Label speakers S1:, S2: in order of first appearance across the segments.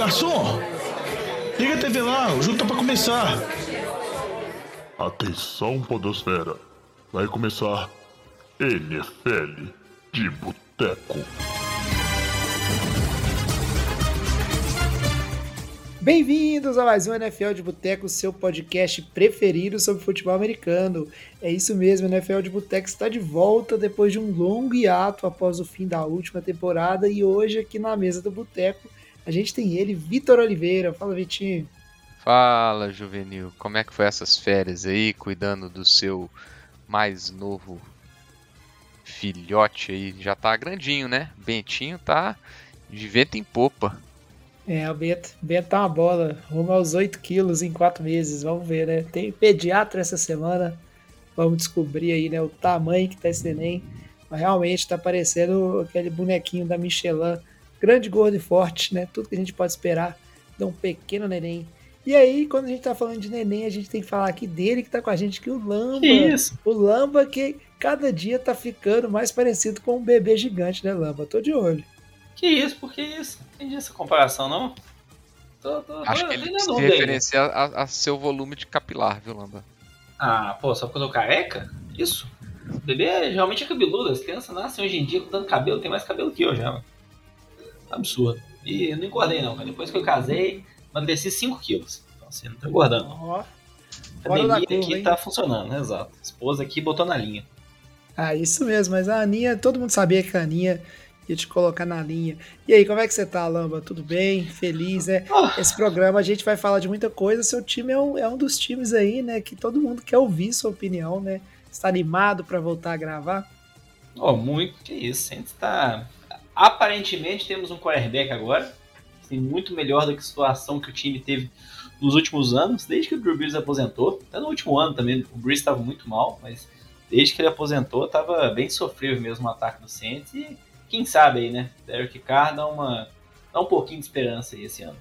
S1: garçom! Liga a TV lá, o jogo tá pra começar.
S2: Atenção, Podosfera. Vai começar NFL de Boteco.
S3: Bem-vindos a mais um NFL de Boteco, seu podcast preferido sobre futebol americano. É isso mesmo, o NFL de Boteco está de volta depois de um longo hiato após o fim da última temporada e hoje aqui na mesa do Boteco a gente tem ele, Vitor Oliveira. Fala, Vitinho.
S4: Fala, Juvenil. Como é que foi essas férias aí, cuidando do seu mais novo filhote aí? Já tá grandinho, né? Bentinho tá de vento em popa.
S3: É, o Beto, Beto tá uma bola, rumo aos 8 quilos em 4 meses, vamos ver, né? Tem pediatra essa semana, vamos descobrir aí, né, o tamanho que tá esse neném. Mas realmente tá parecendo aquele bonequinho da Michelin, grande, gordo e forte, né? Tudo que a gente pode esperar de um pequeno neném. E aí, quando a gente tá falando de neném, a gente tem que falar aqui dele que tá com a gente, que o Lamba.
S5: Que isso?
S3: O Lamba que cada dia tá ficando mais parecido com um bebê gigante, né, Lamba? Tô de olho.
S5: Que isso? Por que isso? Não entendi essa comparação, não. Tô, tô,
S4: Acho
S5: tô
S4: que ele se referencia a, a seu volume de capilar, viu, Lamba?
S5: Ah, pô, só porque eu tô careca? Isso. O bebê geralmente é cabeludo. As crianças nascem hoje em dia com tanto cabelo, tem mais cabelo que eu já, mano. Absurdo. E eu não engordei, não, cara. Depois que eu casei, emagreci 5 quilos. Então, assim, não tô engordando.
S3: Ó.
S5: A academia aqui
S3: hein?
S5: tá funcionando, né? Exato. A esposa aqui botou na linha.
S3: Ah, isso mesmo, mas a Aninha, todo mundo sabia que a Aninha ia te colocar na linha. E aí, como é que você tá, Lamba? Tudo bem? Feliz, né?
S5: Ah,
S3: Esse programa a gente vai falar de muita coisa. Seu time é um, é um dos times aí, né? Que todo mundo quer ouvir sua opinião, né? Está animado para voltar a gravar?
S5: ó, muito. Que isso. A gente tá. Aparentemente temos um quarterback agora. Assim, muito melhor do que a situação que o time teve nos últimos anos, desde que o Drew Brees aposentou. Até no último ano também, o Brees estava muito mal, mas desde que ele aposentou, estava bem sofrível mesmo o ataque do Saints. E quem sabe aí, né? Derek Carr dá, uma, dá um pouquinho de esperança aí esse ano.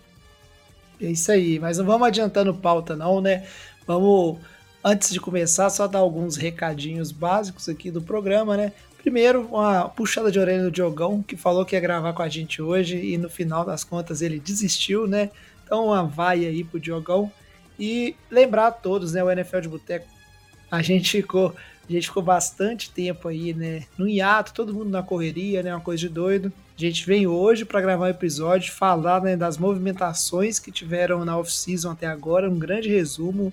S3: É isso aí, mas não vamos adiantando pauta, não, né? Vamos, antes de começar, só dar alguns recadinhos básicos aqui do programa, né? Primeiro, uma puxada de orelha do Diogão, que falou que ia gravar com a gente hoje e no final das contas ele desistiu, né? Então, uma vai aí pro Diogão. E lembrar a todos, né? O NFL de Boteco, a gente ficou, a gente ficou bastante tempo aí, né? No hiato, todo mundo na correria, né? Uma coisa de doido. A gente vem hoje para gravar um episódio, falar né, das movimentações que tiveram na off-season até agora, um grande resumo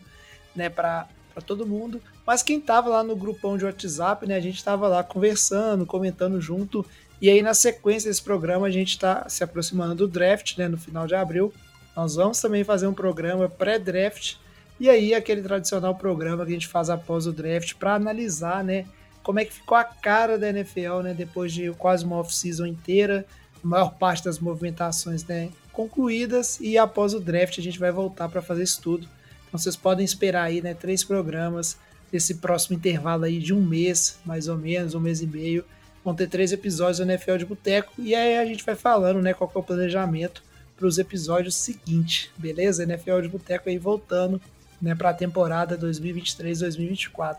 S3: né, para todo mundo. Mas quem estava lá no grupão de WhatsApp, né, a gente estava lá conversando, comentando junto. E aí, na sequência desse programa, a gente está se aproximando do draft, né, no final de abril. Nós vamos também fazer um programa pré-draft. E aí, aquele tradicional programa que a gente faz após o draft para analisar, né, como é que ficou a cara da NFL, né, depois de quase uma off-season inteira, a maior parte das movimentações, né, concluídas e após o draft a gente vai voltar para fazer isso tudo. Então vocês podem esperar aí, né, três programas desse próximo intervalo aí de um mês, mais ou menos, um mês e meio. Vão ter três episódios do NFL de Boteco e aí a gente vai falando, né, qual é o planejamento para os episódios seguintes, beleza? NFL de Boteco aí voltando, né, para a temporada 2023-2024.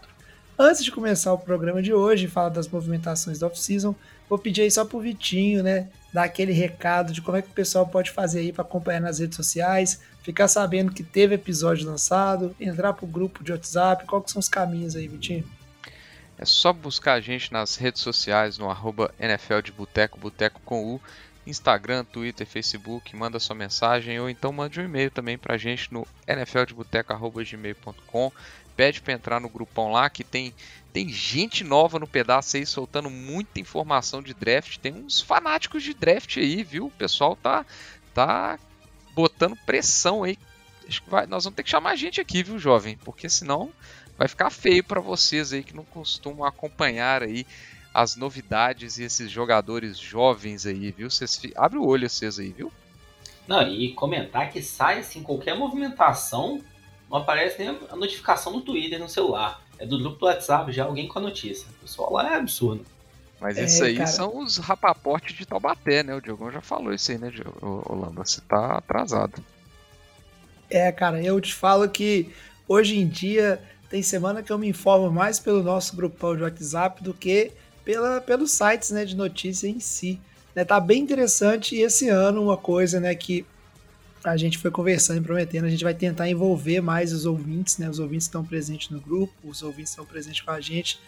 S3: Antes de começar o programa de hoje falar das movimentações da off-season, vou pedir aí só pro Vitinho, né, dar aquele recado de como é que o pessoal pode fazer aí para acompanhar nas redes sociais, ficar sabendo que teve episódio lançado, entrar pro grupo de WhatsApp, quais que são os caminhos aí, Vitinho?
S4: É só buscar a gente nas redes sociais, no arroba NFL de Boteco, Boteco com U, Instagram, Twitter, Facebook, manda sua mensagem ou então mande um e-mail também pra gente no nfldeboteco.gmail.com Pede pra entrar no grupão lá que tem, tem gente nova no pedaço aí soltando muita informação de draft. Tem uns fanáticos de draft aí, viu? O pessoal tá, tá botando pressão aí. Acho que vai, nós vamos ter que chamar a gente aqui, viu, jovem? Porque senão vai ficar feio para vocês aí que não costumam acompanhar aí as novidades e esses jogadores jovens aí, viu? Vocês abre o olho vocês aí, viu?
S5: Não, e comentar que sai assim, qualquer movimentação, não aparece nem a notificação no Twitter no celular. É do grupo do WhatsApp já alguém com a notícia. O pessoal lá é absurdo.
S4: Mas
S3: É,
S4: isso aí
S3: cara.
S4: são os rapaportes de Taubaté, né? O Diogão já falou isso aí, né, Diogo? Ô, ô, Lamba? Você tá atrasado.
S3: É, cara, eu te falo que hoje em dia tem semana que eu me informo mais pelo nosso grupão de WhatsApp do que pela, pelos sites né, de notícia em si. Né, tá bem interessante e esse ano uma coisa né, que a gente foi conversando e prometendo, a gente vai tentar envolver mais os ouvintes, né? Os ouvintes estão presentes no grupo, os ouvintes estão presentes com a gente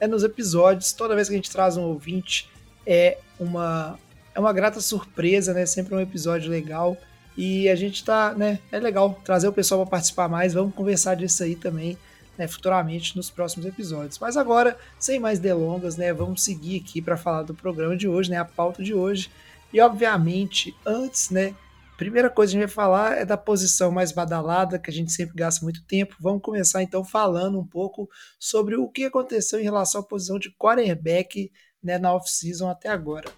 S3: é nos episódios. Toda vez que a gente traz um ouvinte, é uma, é uma grata surpresa, né? Sempre um episódio legal. E a gente tá, né? É legal trazer o pessoal para participar mais. Vamos conversar disso aí também, né? Futuramente nos próximos episódios. Mas agora, sem mais delongas, né? Vamos seguir aqui para falar do programa de hoje, né? A pauta de hoje. E obviamente, antes, né? Primeira coisa que a gente vai falar é da posição mais badalada, que a gente sempre gasta muito tempo. Vamos começar então falando um pouco sobre o que aconteceu em relação à posição de quarterback né, na off-season até agora.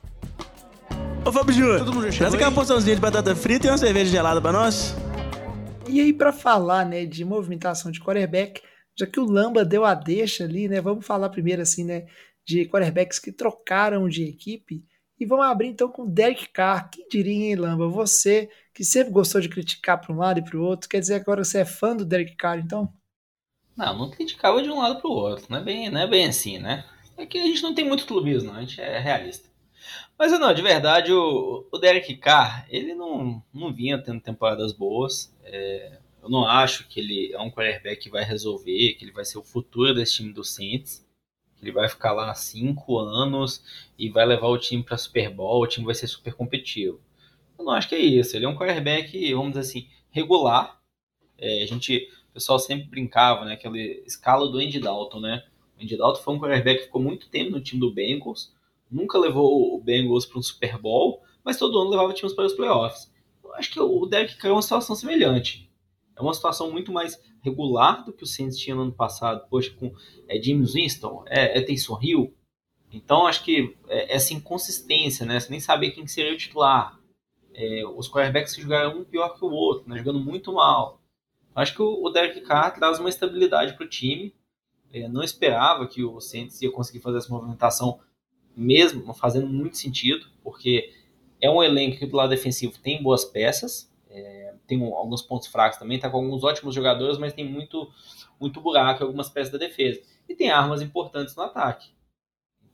S6: Ô Fábio Júnior, traz aquela porçãozinha de batata frita e uma cerveja gelada para nós.
S3: E aí, para falar né, de movimentação de quarterback, já que o Lamba deu a deixa ali, né? Vamos falar primeiro assim, né? De quarterbacks que trocaram de equipe. E vamos abrir então com Derek Carr. Quem diria, hein, Lamba? Você que sempre gostou de criticar para um lado e para o outro, quer dizer que agora você é fã do Derek Carr, então?
S5: Não, não criticava de um lado para o outro. Não é, bem, não é bem assim, né? É que a gente não tem muito clubismo, a gente é realista. Mas não, de verdade, o, o Derek Carr, ele não, não vinha tendo temporadas boas. É, eu não acho que ele é um quarterback que vai resolver, que ele vai ser o futuro desse time do Saints. Ele vai ficar lá cinco anos e vai levar o time para Super Bowl, o time vai ser super competitivo. Eu não acho que é isso. Ele é um quarterback, vamos dizer assim, regular. É, a gente, o pessoal sempre brincava, né? Aquela escala do Andy Dalton, né? O Andy Dalton foi um quarterback que ficou muito tempo no time do Bengals, nunca levou o Bengals para um Super Bowl, mas todo ano levava times para os playoffs. Eu acho que o Derek Carr é uma situação semelhante. É uma situação muito mais regular do que o Saints tinha no ano passado. Poxa, com é, James Winston, é, é Taysom Hill. Então, acho que é, essa inconsistência, né? Você nem sabia quem seria o titular. É, os quarterbacks jogaram um pior que o outro, né? jogando muito mal. Acho que o, o Derek Carr traz uma estabilidade para o time. É, não esperava que o Saints ia conseguir fazer essa movimentação, mesmo fazendo muito sentido, porque é um elenco que do lado defensivo tem boas peças, é, tem alguns pontos fracos também, tá com alguns ótimos jogadores, mas tem muito, muito buraco em algumas peças da defesa. E tem armas importantes no ataque.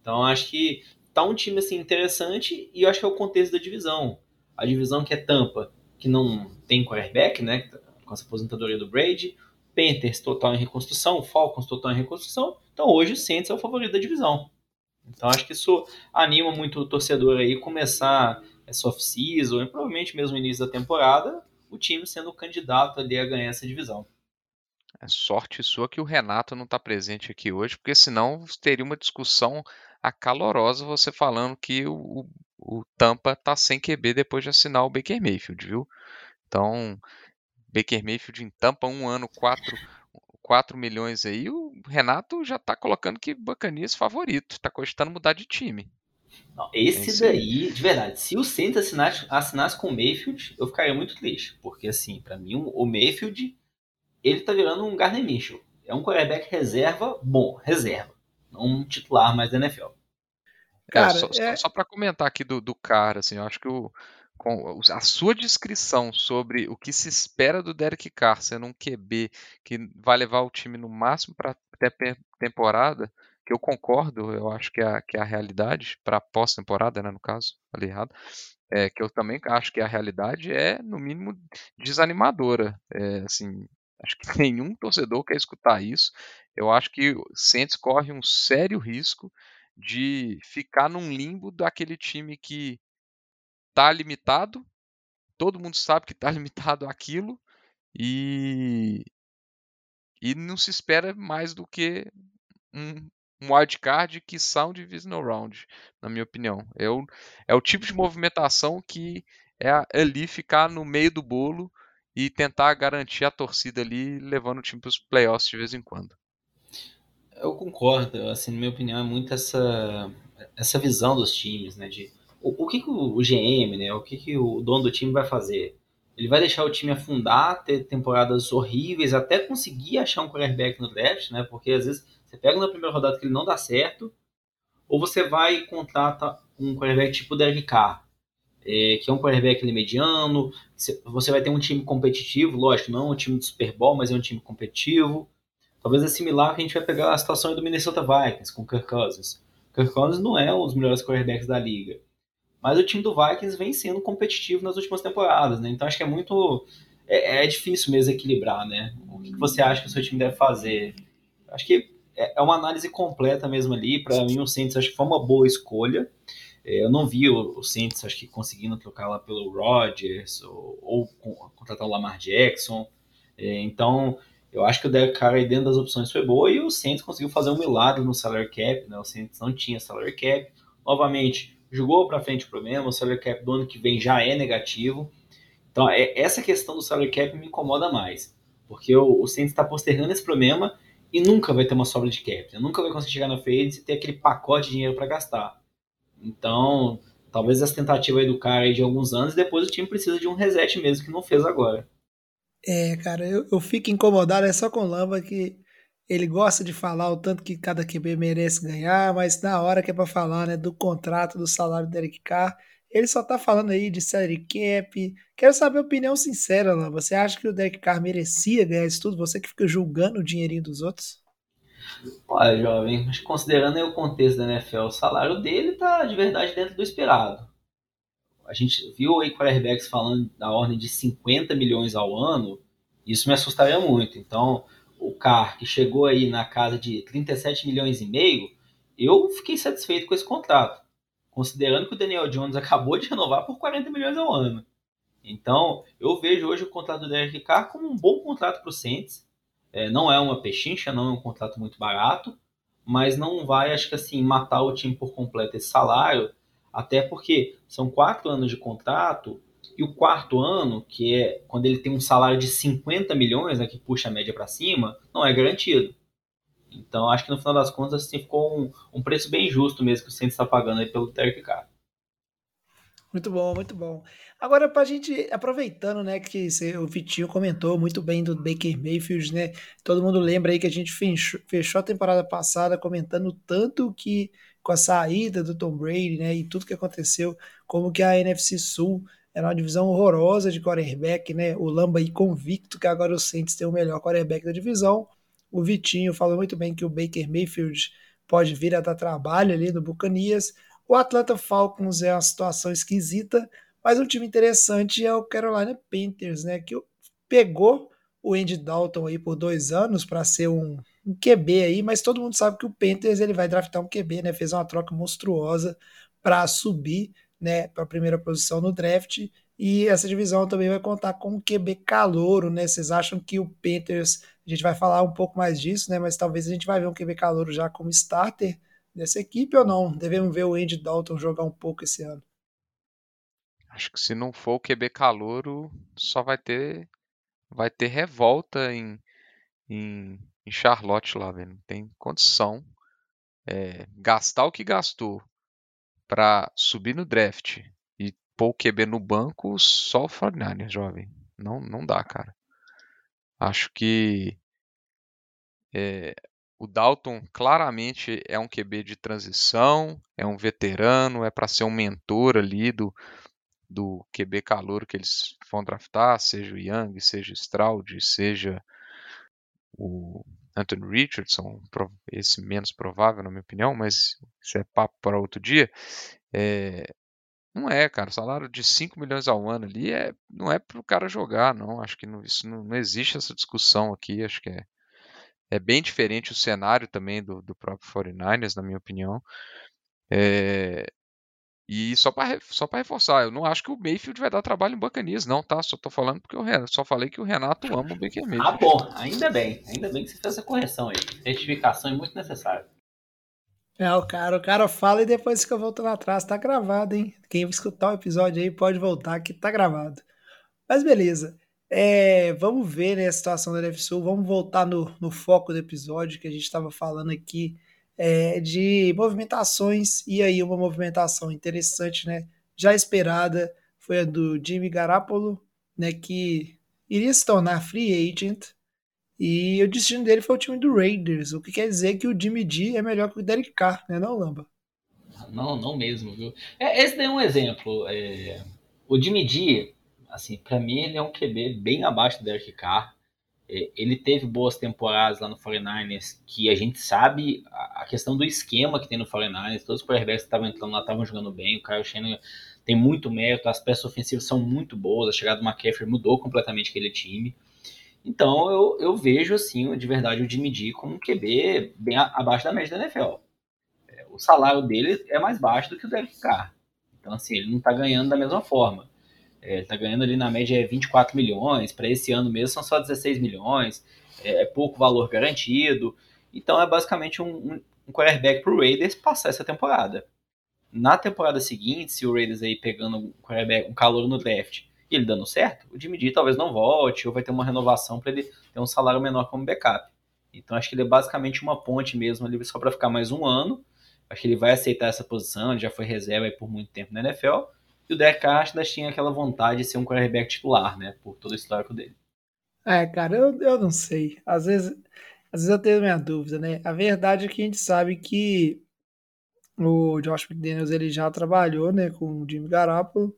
S5: Então acho que tá um time assim interessante e eu acho que é o contexto da divisão. A divisão que é Tampa, que não tem quarterback, né, com essa aposentadoria do Brady, Panthers total em reconstrução, Falcons total em reconstrução. Então hoje o Saints é o favorito da divisão. Então acho que isso anima muito o torcedor aí começar essa off-season e provavelmente mesmo início da temporada, o time sendo o candidato ali a ganhar essa divisão.
S4: É sorte sua que o Renato não está presente aqui hoje, porque senão teria uma discussão acalorosa você falando que o, o Tampa está sem QB depois de assinar o Baker Mayfield, viu? Então, Baker Mayfield em Tampa, um ano, 4, 4 milhões aí, o Renato já está colocando que Bacanias favorito, está cogitando mudar de time.
S5: Não, esse daí, de verdade, se o Saints assinasse, assinasse com o Mayfield, eu ficaria muito triste. Porque, assim, para mim, o Mayfield, ele tá virando um Gardner Mitchell. É um quarterback reserva bom, reserva. Não um titular mais da NFL.
S4: Cara, é, só, é... só para comentar aqui do, do cara, assim, eu acho que o, com a sua descrição sobre o que se espera do Derek Carr sendo um QB que vai levar o time no máximo para até temporada, que eu concordo, eu acho que é a, que é a realidade, para pós-temporada, né, no caso, falei errado, é, que eu também acho que a realidade é, no mínimo, desanimadora. É, assim, acho que nenhum torcedor quer escutar isso. Eu acho que o Saints corre um sério risco de ficar num limbo daquele time que está limitado, todo mundo sabe que está limitado aquilo, e, e não se espera mais do que um, um wildcard que são divisional round, na minha opinião. É o, é o tipo de movimentação que é ali ficar no meio do bolo e tentar garantir a torcida ali, levando o time para os playoffs de vez em quando.
S5: Eu concordo, assim, na minha opinião, é muito essa, essa visão dos times, né, de o, o que, que o GM, né, o que, que o dono do time vai fazer? Ele vai deixar o time afundar, ter temporadas horríveis, até conseguir achar um quarterback no draft, né, porque às vezes você pega na primeira rodada que ele não dá certo, ou você vai e contrata um quarterback tipo Derek Carr, é, que é um quarterback mediano, você vai ter um time competitivo, lógico, não é um time de Super Bowl, mas é um time competitivo. Talvez é similar que a gente vai pegar a situação do Minnesota Vikings com Kirk Cousins. Kirk Cousins não é um dos melhores quarterbacks da liga, Mas o time do Vikings vem sendo competitivo nas últimas temporadas, né? Então acho que é muito. É, é difícil mesmo equilibrar, né? O que você acha que o seu time deve fazer? Acho que é, é uma análise completa mesmo ali. Para mim, o Saints acho que foi uma boa escolha. É, eu não vi o, o Saints, acho que conseguindo trocar lá pelo Rodgers ou, ou contratar o Lamar Jackson. É, então, eu acho que o Derek Carr aí dentro das opções foi boa e o Saints conseguiu fazer um milagre no salary cap, né? O Saints não tinha salary cap. Novamente, jogou para frente o problema, o salary cap do ano que vem já é negativo. Então, é, essa questão do salary cap me incomoda mais, porque o, o Saints está postergando esse problema e nunca vai ter uma sobra de cap. Né? Nunca vai conseguir chegar na frente e ter aquele pacote de dinheiro para gastar. Então, talvez essa tentativa aí do cara aí de alguns anos, depois o time precisa de um reset mesmo, que não fez agora.
S3: É, cara, eu, eu fico incomodado é só com o Lamba que ele gosta de falar o tanto que cada QB merece ganhar, mas na hora que é para falar, né, do contrato, do salário do Derek Carr, ele só tá falando aí de salary cap. Quero saber a opinião sincera, Lamba. Você acha que o Derek Carr merecia ganhar isso tudo? Você que fica julgando o dinheirinho dos outros?
S5: Olha, jovem, mas considerando o contexto da NFL, o salário dele tá de verdade dentro do esperado. A gente viu aí quarterbacks falando da ordem de 50 milhões ao ano, isso me assustaria muito. Então, o Carr, que chegou aí na casa de 37 milhões e meio, eu fiquei satisfeito com esse contrato, considerando que o Daniel Jones acabou de renovar por 40 milhões ao ano. Então, eu vejo hoje o contrato do Derek Carr como um bom contrato para o Saints. É, não é uma pechincha, não é um contrato muito barato, mas não vai, acho que assim, matar o time por completo esse salário, até porque são quatro anos de contrato, e o quarto ano, que é quando ele tem um salário de 50 milhões, né, que puxa a média para cima, não é garantido. Então, acho que no final das contas, assim, ficou um, um preço bem justo mesmo que o Saints está pagando aí pelo Derek Carr.
S3: Muito bom, muito bom. Agora, pra gente, aproveitando, né, que o Vitinho comentou muito bem do Baker Mayfield, né? Todo mundo lembra aí que a gente fechou, fechou a temporada passada comentando tanto que com a saída do Tom Brady, né, e tudo que aconteceu, como que a NFC Sul era uma divisão horrorosa de quarterback, né? O Lamba aí convicto que agora o Saints tem o melhor quarterback da divisão. O Vitinho falou muito bem que o Baker Mayfield pode vir a dar trabalho ali no Bucanias. O Atlanta Falcons é uma situação esquisita, mas um time interessante é o Carolina Panthers, né? Que pegou o Andy Dalton aí por dois anos para ser um, um, QB aí, mas todo mundo sabe que o Panthers ele vai draftar um QB, né? Fez uma troca monstruosa para subir, né, para a primeira posição no draft. E essa divisão também vai contar com um QB calouro, né? Vocês acham que o Panthers, a gente vai falar um pouco mais disso, né? Mas talvez a gente vai ver um QB calouro já como starter dessa equipe ou não? Devemos ver o Andy Dalton jogar um pouco esse ano.
S4: Acho que se não for o QB calouro, só vai ter vai ter revolta em, em, em Charlotte lá, velho. Não tem condição. É, gastar o que gastou para subir no draft e pôr o QB no banco, só o 49 jovem. Não, não dá, cara. Acho que é, o Dalton claramente é um QB de transição, é um veterano, é para ser um mentor ali do, do QB calor que eles vão draftar, seja o Young, seja o Stroud, seja o Anthony Richardson, esse menos provável na minha opinião, mas isso é papo para outro dia. É, não é, cara. Salário de 5 milhões ao ano ali é, não é para o cara jogar, não. Acho que não, isso não, não existe essa discussão aqui. Acho que é, é bem diferente o cenário também do, do próprio 49ers, na minha opinião. É, e só para só reforçar, eu não acho que o Mayfield vai dar trabalho em Bacanias, não, tá? Só tô falando porque eu só falei que o Renato ama o Baker Mayfield.
S5: Ah, bom, ainda bem, ainda bem que você fez essa correção aí. Certificação é muito necessária.
S3: É, o cara, o cara fala e depois fica voltando atrás. Tá gravado, hein? Quem escutar o episódio aí pode voltar que tá gravado. Mas beleza. É, vamos ver né, a situação da NFC Sul, vamos voltar no, no foco do episódio que a gente estava falando aqui é, de movimentações, e aí uma movimentação interessante, né, já esperada, foi a do Jimmy Garapolo, né, que iria se tornar free agent, e o destino dele foi o time do Raiders, o que quer dizer que o Jimmy G é melhor que o Derek Carr, né, não, Lamba?
S5: Não, não mesmo, viu? É, esse daí é um exemplo. É, o Jimmy G, assim, para mim ele é um QB bem abaixo do Derek Carr. É, ele teve boas temporadas lá no 49ers, que a gente sabe a questão do esquema que tem no 49ers, todos os quarterbacks que estavam entrando lá estavam jogando bem, o Kyle Shanahan tem muito mérito, as peças ofensivas são muito boas, a chegada do McCaffrey mudou completamente aquele time. Então eu, eu vejo assim, de verdade, o Jimmy G como um QB bem abaixo da média da NFL. É, o salário dele é mais baixo do que o Derek Carr. Então, assim, ele não está ganhando da mesma forma. É, ele está ganhando ali na média 24 milhões, para esse ano mesmo são só 16 milhões, é, é pouco valor garantido. Então é basicamente um, um, um quarterback para o Raiders passar essa temporada. Na temporada seguinte, se o Raiders aí pegando um, quarterback, um calor no draft e ele dando certo, o Jimmy G talvez não volte ou vai ter uma renovação para ele ter um salário menor como backup. Então acho que ele é basicamente uma ponte mesmo ali só para ficar mais um ano. Acho que ele vai aceitar essa posição, ele já foi reserva por muito tempo na NFL. E o Derek Carr ainda tinha aquela vontade de ser um quarterback titular, né? Por todo o histórico dele.
S3: É, cara, eu, eu não sei. Às vezes, às vezes eu tenho minha dúvida, né? A verdade é que a gente sabe que o Josh McDaniels ele já trabalhou, né, com o Jimmy Garoppolo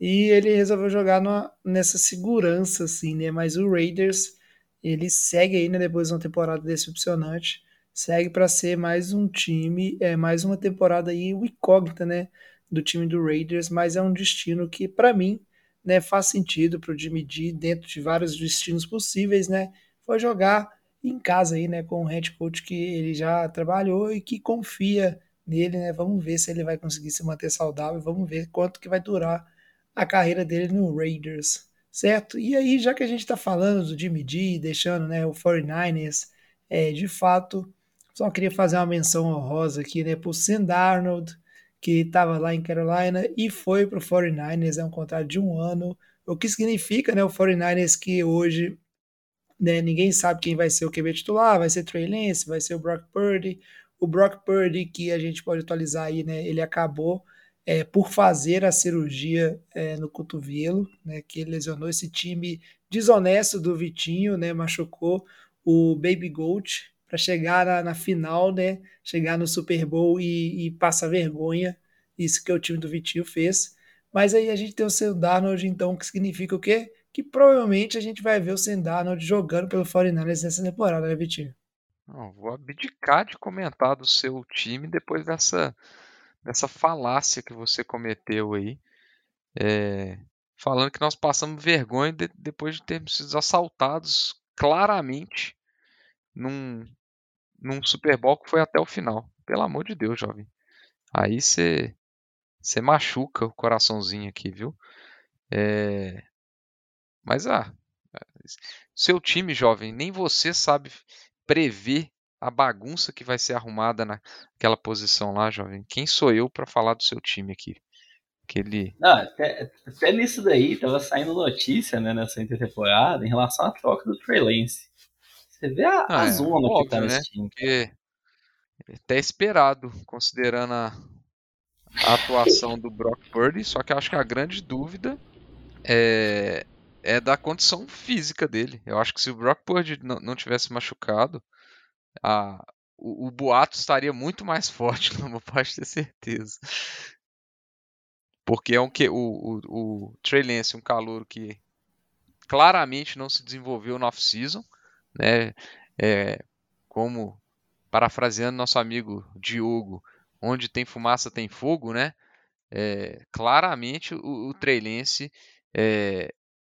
S3: e ele resolveu jogar numa, nessa segurança, assim, né? Mas o Raiders ele segue aí, né, depois de uma temporada decepcionante, segue para ser mais um time, é mais uma temporada aí o incógnita, né, do time do Raiders, mas é um destino que para mim né, faz sentido para o Jimmy G dentro de vários destinos possíveis, né? Foi jogar em casa aí, né, com um head coach que ele já trabalhou e que confia nele, né? Vamos ver se ele vai conseguir se manter saudável, vamos ver quanto que vai durar a carreira dele no Raiders, certo? E aí, já que a gente está falando do Jimmy G, deixando, né, o 49ers, é, de fato, só queria fazer uma menção honrosa aqui, né, pro Sam Darnold, que estava lá em Carolina e foi para o 49ers, é um contrato de um ano. O que significa, né, o 49ers que hoje né, ninguém sabe quem vai ser o QB titular, vai ser Trey Lance, vai ser o Brock Purdy. O Brock Purdy, que a gente pode atualizar aí, né, ele acabou é, por fazer a cirurgia é, no cotovelo, né, que lesionou esse time desonesto do Vitinho, né, machucou o Baby Gold, para chegar na, na, final, né? Chegar no Super Bowl e, e passar vergonha. Isso que o time do Vitinho fez. Mas aí a gente tem o Sam Darnold, então, que significa o quê? Que provavelmente a gente vai ver o Sam Darnold jogando pelo 49ers nessa temporada, né, Vitinho?
S4: Não, vou abdicar de comentar do seu time depois dessa, dessa falácia que você cometeu aí. É, falando que nós passamos vergonha de, depois de termos sido assaltados claramente num, num Super Bowl que foi até o final. Pelo amor de Deus, jovem. Aí você machuca o coraçãozinho aqui, viu? É... Mas ah, seu time, jovem, nem você sabe prever a bagunça que vai ser arrumada naquela posição lá, jovem. Quem sou eu para falar do seu time aqui? Aquele...
S5: Não, até, até nisso daí tava saindo notícia né, nessa intertemporada em relação à troca do Trey Lance. Você vê a, ah, a é, zona óbvio, que tá nesse né? time. Porque
S4: é até esperado, considerando a, a atuação do Brock Purdy, só que eu acho que a grande dúvida é, é da condição física dele. Eu acho que se o Brock Purdy não, não tivesse machucado, a, o, o, boato estaria muito mais forte, não pode ter certeza. Porque é um que o, o, o Trey Lance, um calouro que claramente não se desenvolveu no off-season né? É, como parafraseando nosso amigo Diogo, onde tem fumaça tem fogo, né? É, claramente o, o Trailense, é,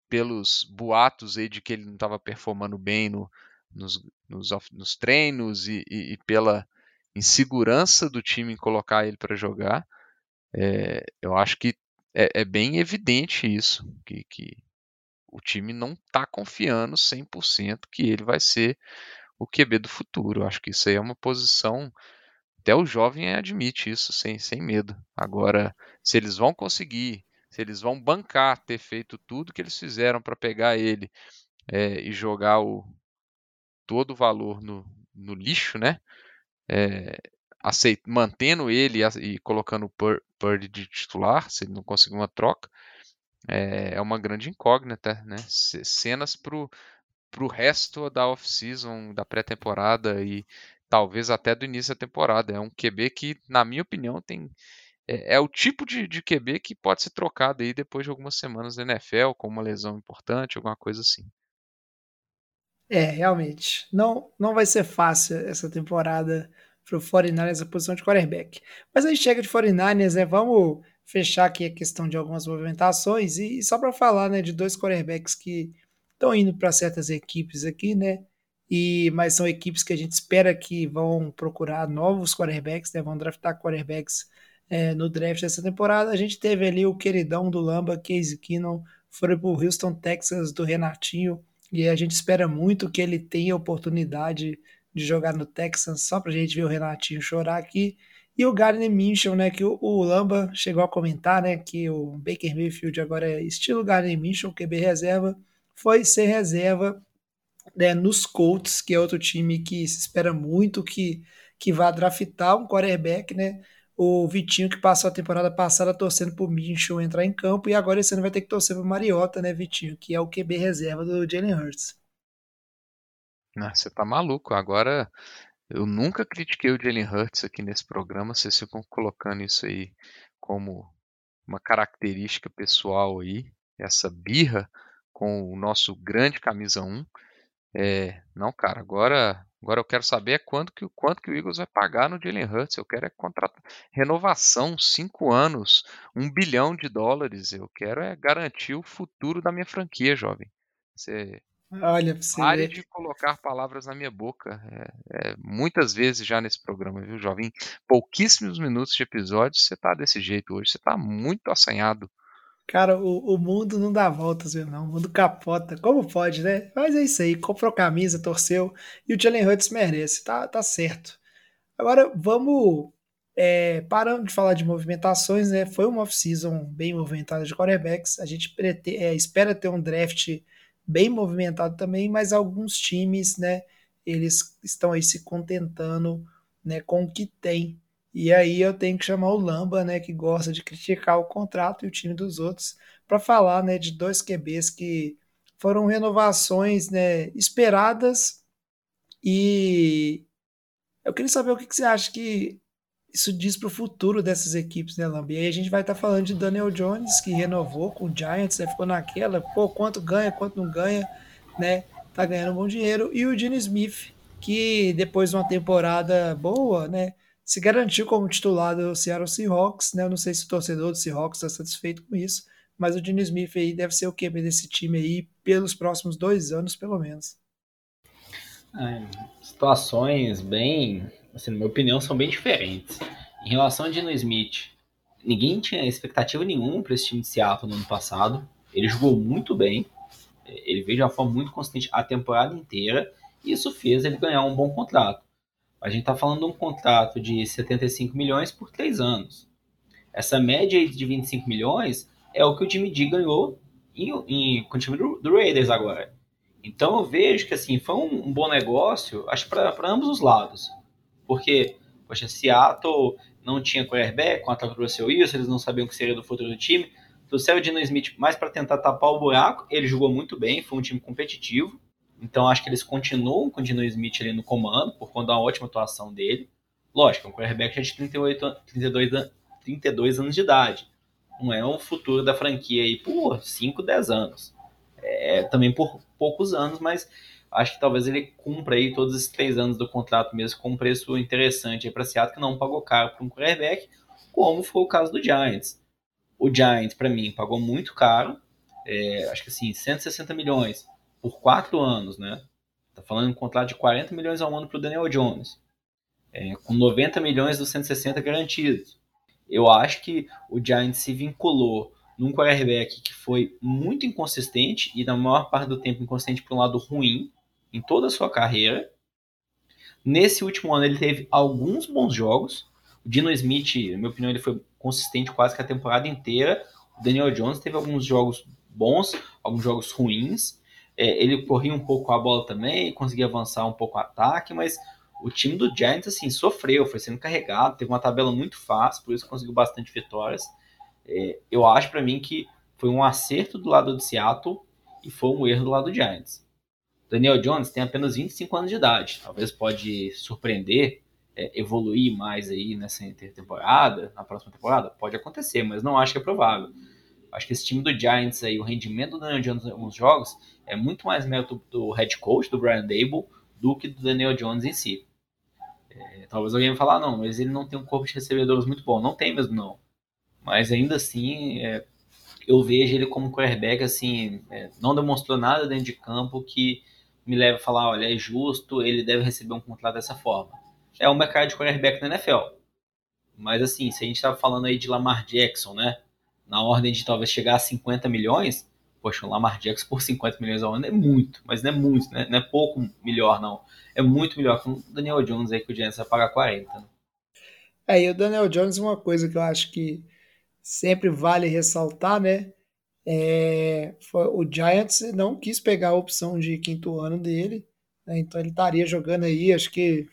S4: pelos boatos aí de que ele não estava performando bem no, nos, nos, nos, treinos e, e, e, pela insegurança do time em colocar ele para jogar, é, eu acho que é, é, bem evidente isso, que, que o time não está confiando 100% que ele vai ser o QB do futuro. acho que isso aí é uma posição. Até o jovem admite isso sem, sem medo. Agora, se eles vão conseguir, se eles vão bancar ter feito tudo que eles fizeram para pegar ele é, e jogar o, todo o valor no, no lixo, né? É, mantendo ele e, colocando o Purdy de titular, se ele não conseguir uma troca, é, é uma grande incógnita, né? Cenas pro, pro resto da off-season, da pré-temporada e talvez até do início da temporada. É um QB que, na minha opinião, tem é, é, o tipo de, de QB que pode ser trocado aí depois de algumas semanas da NFL, com uma lesão importante, alguma coisa assim.
S3: É, realmente. Não, não vai ser fácil essa temporada para o 49ers a posição de quarterback. Mas aí chega de 49ers, né? Vamos fechar aqui a questão de algumas movimentações e, e só para falar, né, de dois quarterbacks que estão indo para certas equipes aqui, né? E mas são equipes que a gente espera que vão procurar novos quarterbacks, né? Vão draftar quarterbacks é, no draft dessa temporada. A gente teve ali o queridão do Lamba, Case Keenum, foi para o Houston, Texas, do Renatinho, e a gente espera muito que ele tenha oportunidade de jogar no Texans, só para a gente ver o Renatinho chorar aqui. E o Gardner Minshew, né, que o, o, Lamba chegou a comentar, né, que o Baker Mayfield agora é estilo Gardner Minshew, QB reserva, foi ser reserva né, nos Colts, que é outro time que se espera muito que, que vá draftar um quarterback, né, o Vitinho que passou a temporada passada torcendo pro Minshew entrar em campo e agora esse ano vai ter que torcer pro Mariota, né, Vitinho, que é o QB reserva do Jalen Hurts.
S4: Ah, você tá maluco, agora eu nunca critiquei o Jalen Hurts aqui nesse programa, vocês ficam colocando isso aí como uma característica pessoal aí, essa birra com o nosso grande camisa 1. É, não, cara, agora, agora eu quero saber quanto que, quanto que o Eagles vai pagar no Jalen Hurts. Eu quero é contrato, renovação, cinco anos, um bilhão de dólares. Eu quero é garantir o futuro da minha franquia, jovem. Você
S3: Olha, você
S4: Pare de colocar palavras na minha boca. É, é, muitas vezes já nesse programa, viu, jovem? Pouquíssimos minutos de episódio, você tá desse jeito hoje. Você tá muito assanhado.
S3: Cara, o, o mundo não dá voltas, meu não. O mundo capota. Como pode, né? Mas é isso aí. Comprou camisa, torceu. E o Jalen Hurts merece. Tá, tá certo. Agora, vamos... É, parando de falar de movimentações, né? Foi uma off-season bem movimentada de quarterbacks. A gente prete, é, espera ter um draft bem movimentado também, mas alguns times, né, eles estão aí se contentando, né, com o que tem. E aí eu tenho que chamar o Lamba, né, que gosta de criticar o contrato e o time dos outros, para falar, né, de dois QBs que foram renovações, né, esperadas e eu queria saber o que, que você acha que isso diz para o futuro dessas equipes, né, Lambi? Aí a gente vai estar tá falando de Daniel Jones, que renovou com o Giants, né, ficou naquela, pô, quanto ganha, quanto não ganha, né? Tá ganhando um bom dinheiro. E o Gene Smith, que depois de uma temporada boa, né, se garantiu como titular do Seattle Seahawks, né? Eu não sei se o torcedor do Seahawks está satisfeito com isso, mas o Gene Smith aí deve ser o QB desse time aí pelos próximos dois anos, pelo menos.
S5: É, situações bem assim, na minha opinião, são bem diferentes. Em relação a Dino Smith, ninguém tinha expectativa nenhuma para esse time de Seattle no ano passado. Ele jogou muito bem, ele veio de uma forma muito consistente a temporada inteira, e isso fez ele ganhar um bom contrato. A gente está falando de um contrato de 75 milhões por três anos. Essa média de 25 milhões é o que o Jimmy G ganhou em, em, com o time do, do, Raiders agora. Então eu vejo que assim foi um, um bom negócio, acho para ambos os lados. Porque, poxa, Seattle não tinha quarterback, quando aconteceu isso, eles não sabiam o que seria do futuro do time. Trouxeram o Dino Smith mais para tentar tapar o buraco. Ele jogou muito bem, foi um time competitivo. Então acho que eles continuam com o Dino Smith ali no comando, por conta da ótima atuação dele. Lógico, é um quarterback já de 38, 32, 32 anos de idade. Não é um futuro da franquia aí por 5, 10 anos. É também por poucos anos, mas acho que talvez ele cumpra aí todos esses três anos do contrato mesmo com um preço interessante para Seattle, que não pagou caro para um quarterback, como foi o caso do Giants. O Giants, para mim, pagou muito caro, é, acho que assim, 160 milhões por quatro anos, né? Tá falando um contrato de 40 milhões ao ano para o Daniel Jones, é, com 90 milhões dos 160 garantidos. Eu acho que o Giants se vinculou num quarterback que foi muito inconsistente e na maior parte do tempo inconsistente para um lado ruim, em toda a sua carreira. Nesse último ano ele teve alguns bons jogos. O Dino Smith, na minha opinião, ele foi consistente quase que a temporada inteira. O Daniel Jones teve alguns jogos bons, alguns jogos ruins. É, ele corria um pouco a bola também, conseguia avançar um pouco o ataque, mas o time do Giants assim sofreu, foi sendo carregado, teve uma tabela muito fácil, por isso conseguiu bastante vitórias. É, eu acho para mim que foi um acerto do lado do Seattle e foi um erro do lado do Giants. Daniel Jones tem apenas 25 anos de idade. Talvez pode surpreender, é, evoluir mais aí nessa temporada, na próxima temporada. Pode acontecer, mas não acho que é provável. Acho que esse time do Giants aí, o rendimento do Daniel Jones em alguns jogos é muito mais mérito do head coach, do Brian Dable, do que do Daniel Jones em si. É, talvez alguém me falar, não, mas ele não tem um corpo de recebedores muito bom. Não tem mesmo, não. Mas ainda assim, é, eu vejo ele como quarterback, assim, é, não demonstrou nada dentro de campo que me leva a falar, olha, é justo, ele deve receber um contrato dessa forma. É o mercado de quarterback na NFL. Mas assim, se a gente estava falando aí de Lamar Jackson, né? Na ordem de talvez chegar a 50 milhões, poxa, o Lamar Jackson por 50 milhões ao ano é muito, mas não é muito, né? Não é pouco melhor, não. É muito melhor que o Daniel Jones aí que o Giants vai pagar 40. Né?
S3: É, e o Daniel Jones, uma coisa que eu acho que sempre vale ressaltar, né? É, foi, o Giants não quis pegar a opção de quinto ano dele, né, então ele estaria jogando aí, acho que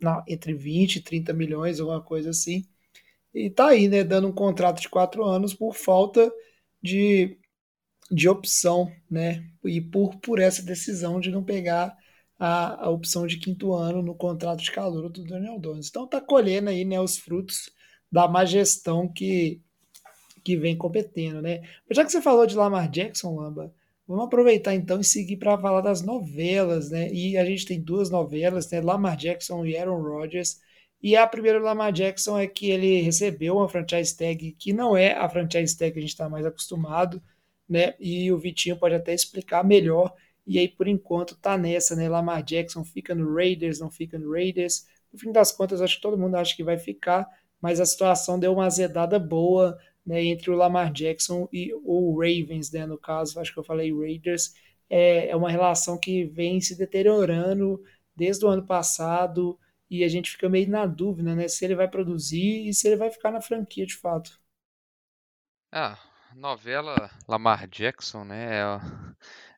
S3: não, entre 20 e 30 milhões, alguma coisa assim. E tá aí, né, dando um contrato de quatro anos por falta de, de opção, né? E por, por essa decisão de não pegar a, a opção de quinto ano no contrato de calor do Daniel Jones. Então tá colhendo aí, né, os frutos da má gestão que que vem competindo, né? Mas já que você falou de Lamar Jackson, Lamba, vamos aproveitar então e seguir para falar das novelas, né? E a gente tem duas novelas, né? Lamar Jackson e Aaron Rodgers. E a primeira Lamar Jackson é que ele recebeu uma franchise tag que não é a franchise tag que a gente está mais acostumado, né? E o Vitinho pode até explicar melhor. E aí, por enquanto, tá nessa, né? Lamar Jackson fica no Raiders, não fica no Raiders. No fim das contas, acho que todo mundo acha que vai ficar, mas a situação deu uma azedada boa né, entre o Lamar Jackson e o Ravens, né, no caso, acho que eu falei Raiders, é, é uma relação que vem se deteriorando desde o ano passado e a gente fica meio na dúvida, né, se ele vai produzir e se ele vai ficar na franquia de fato.
S4: Ah, novela Lamar Jackson, né, é,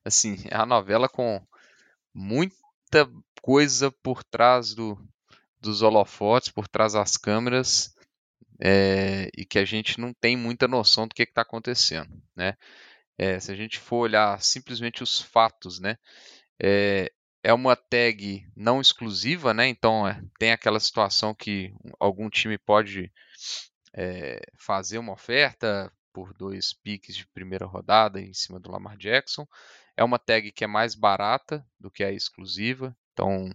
S4: assim, é a novela com muita coisa por trás do, dos holofotes, por trás das câmeras, é, e que a gente não tem muita noção do que está acontecendo, né? É, se a gente for olhar simplesmente os fatos, né? É, é uma tag não exclusiva, né? Então tem aquela situação que algum time pode fazer uma oferta por dois piques de primeira rodada em cima do Lamar Jackson. É uma tag que é mais barata do que a exclusiva, então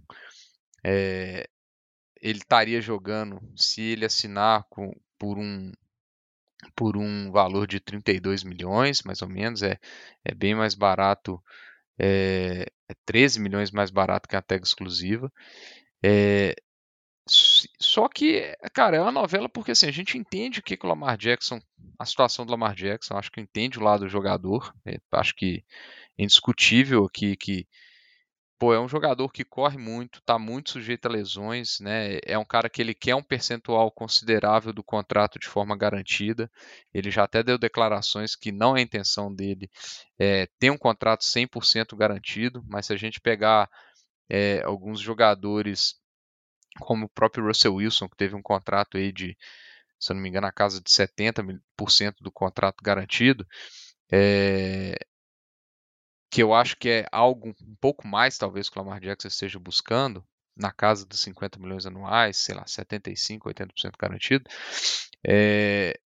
S4: é, ele estaria jogando se ele assinar com, por um por um valor de 32 milhões, mais ou menos, é, é bem mais barato, é, é 13 milhões mais barato que a tag exclusiva. É, só que, cara, é uma novela porque assim, a gente entende o que, que o Lamar Jackson, a situação do Lamar Jackson, acho que entende o lado do jogador, é, acho que é indiscutível aqui que pô, é um jogador que corre muito, está muito sujeito a lesões, né? É um cara que ele quer um percentual considerável do contrato de forma garantida. Ele já até deu declarações que não é a intenção dele é, ter um contrato 100% garantido, mas se a gente pegar é, alguns jogadores, como o próprio Russell Wilson, que teve um contrato aí de, se eu não me engano, a casa de 70% do contrato garantido, é, que eu acho que é algo um pouco mais, talvez, que o Lamar Jackson esteja buscando, na casa dos 50 milhões anuais, sei lá, 75, 80% garantido, é,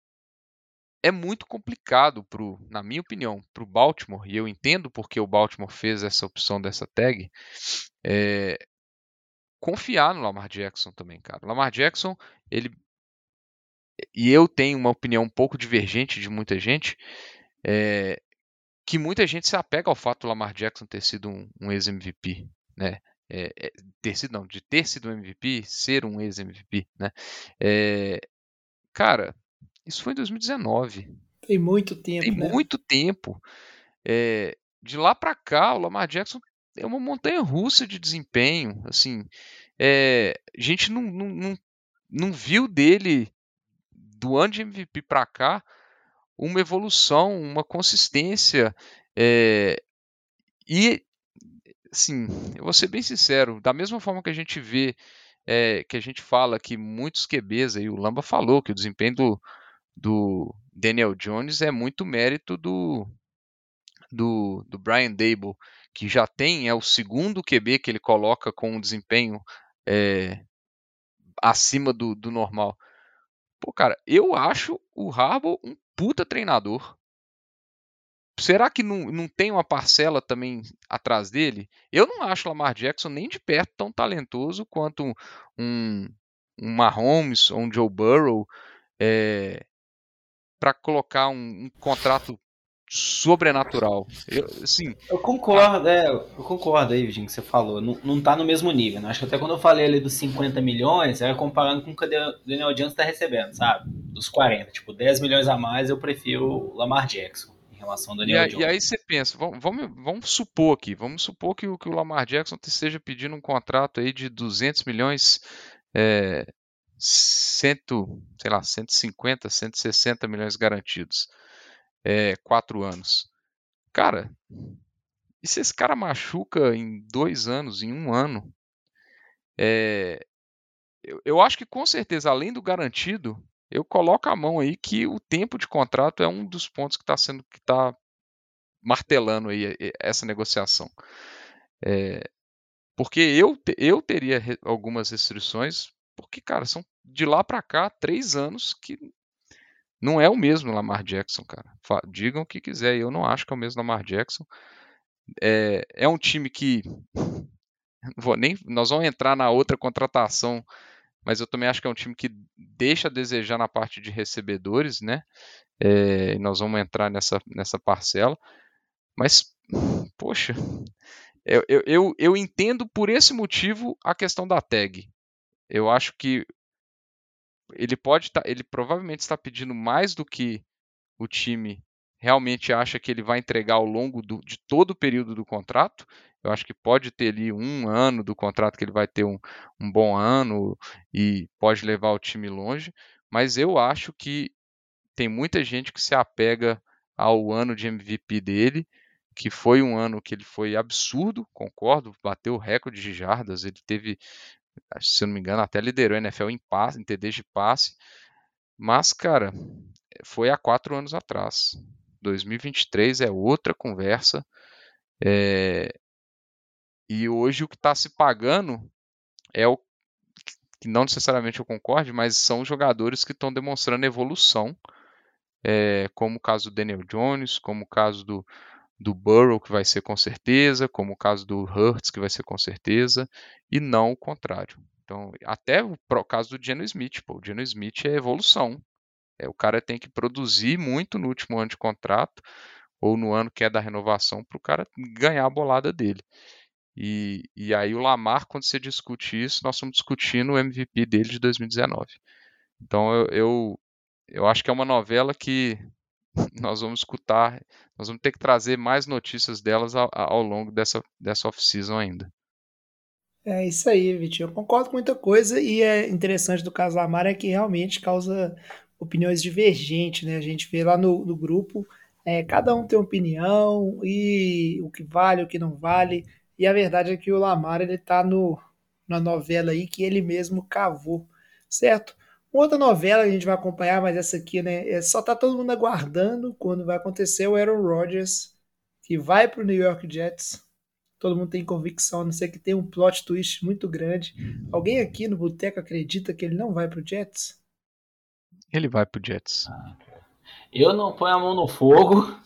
S4: é muito complicado, pro, na minha opinião, para o Baltimore, e eu entendo porque o Baltimore fez essa opção dessa tag, é, confiar no Lamar Jackson também, cara. O Lamar Jackson, ele. E eu tenho uma opinião um pouco divergente de muita gente. É, que muita gente se apega ao fato do Lamar Jackson ter sido um, um ex-MVP, né? É, é, ter sido não, de ter sido um MVP, ser um ex-MVP, né? É, cara, isso foi em 2019.
S3: Tem muito tempo,
S4: Tem
S3: né?
S4: muito tempo. É, de lá para cá, o Lamar Jackson é uma montanha russa de desempenho. Assim, é, a gente não, não, não, não viu dele do ano de MVP para cá uma evolução, uma consistência. É, e, assim, eu vou ser bem sincero, da mesma forma que a gente vê, é, que a gente fala que muitos QBs, aí o Lamba falou que o desempenho do, do Daniel Jones é muito mérito do, do, do Brian Dable, que já tem, é o segundo QB que ele coloca com um desempenho é, acima do, do normal. Pô, cara, eu acho o Harbaugh um puta treinador. Será que não, não tem uma parcela também atrás dele? Eu não acho Lamar Jackson nem de perto tão talentoso quanto um, um Mahomes ou um Joe Burrow. É... para colocar um, um, contrato sobrenatural. Eu, assim,
S5: eu concordo, é, eu concordo aí, que você falou. Não, não tá no mesmo nível. Né? Acho que até quando eu falei ali dos 50 milhões, era comparando com o que o Daniel Jones está recebendo, sabe? Dos 40. Tipo, 10 milhões a mais, eu prefiro o Lamar Jackson em relação ao Daniel
S4: e,
S5: Jones.
S4: E aí você pensa, vamos, vamos, vamos supor aqui, vamos supor que o, que o Lamar Jackson esteja pedindo um contrato aí de 200 milhões é, cento, sei lá, 150, 160 milhões garantidos. É, quatro anos. Cara, e se esse cara machuca em dois anos, em um ano? É, eu, eu acho que com certeza, além do garantido, eu coloco a mão aí que o tempo de contrato é um dos pontos que está sendo que está martelando aí essa negociação. É, porque eu, eu teria algumas restrições porque, cara, são de lá para cá três anos que não é o mesmo Lamar Jackson, cara. Digam o que quiser, eu não acho que é o mesmo Lamar Jackson. É, é um time que. Vou nem, nós vamos entrar na outra contratação, mas eu também acho que é um time que deixa a desejar na parte de recebedores, né? É, nós vamos entrar nessa, nessa parcela. Mas, poxa, eu, eu, eu, eu entendo por esse motivo a questão da tag. Eu acho que ele pode tá, ele provavelmente está pedindo mais do que o time realmente acha que ele vai entregar ao longo do, de todo o período do contrato. Eu acho que pode ter ali um ano do contrato que ele vai ter um, um bom ano e pode levar o time longe. Mas eu acho que tem muita gente que se apega ao ano de MVP dele, que foi um ano que ele foi absurdo, concordo, bateu o recorde de jardas, ele teve se eu não me engano, até liderou a NFL em, passe, em TDs de passe. Mas, cara, foi há quatro anos atrás. 2023 é outra conversa. É... E hoje o que está se pagando é o que não necessariamente eu concorde, mas são jogadores que estão demonstrando evolução, é, como o caso do Daniel Jones, como o caso do, do Burrow, que vai ser com certeza, como o caso do Hurts, que vai ser com certeza, e não o contrário. Então, até o caso do Geno Smith, pô, o Geno Smith é evolução. É, o cara tem que produzir muito no último ano de contrato, ou no ano que é da renovação, para o cara ganhar a bolada dele. E, e aí o Lamar, quando você discute isso, nós estamos discutindo o MVP dele de 2019. Então eu, eu, eu acho que é uma novela que nós vamos escutar, nós vamos ter que trazer mais notícias delas ao, ao longo dessa, dessa off-season ainda.
S3: É isso aí, Vitinho. Eu concordo com muita coisa e é interessante do caso Lamar é que realmente causa opiniões divergentes, né? A gente vê lá no, no grupo, é, cada um tem opinião e o que vale, o que não vale. E a verdade é que o Lamar ele tá no, na novela aí que ele mesmo cavou, certo? Outra novela que a gente vai acompanhar, mas essa aqui, né? É, só tá todo mundo aguardando quando vai acontecer o Aaron Rodgers, que vai pro New York Jets. Todo mundo tem convicção, a não ser que tem um plot twist muito grande. Alguém aqui no Boteco acredita que ele não vai pro Jets?
S4: Ele vai pro Jets.
S5: Eu não ponho a mão no fogo.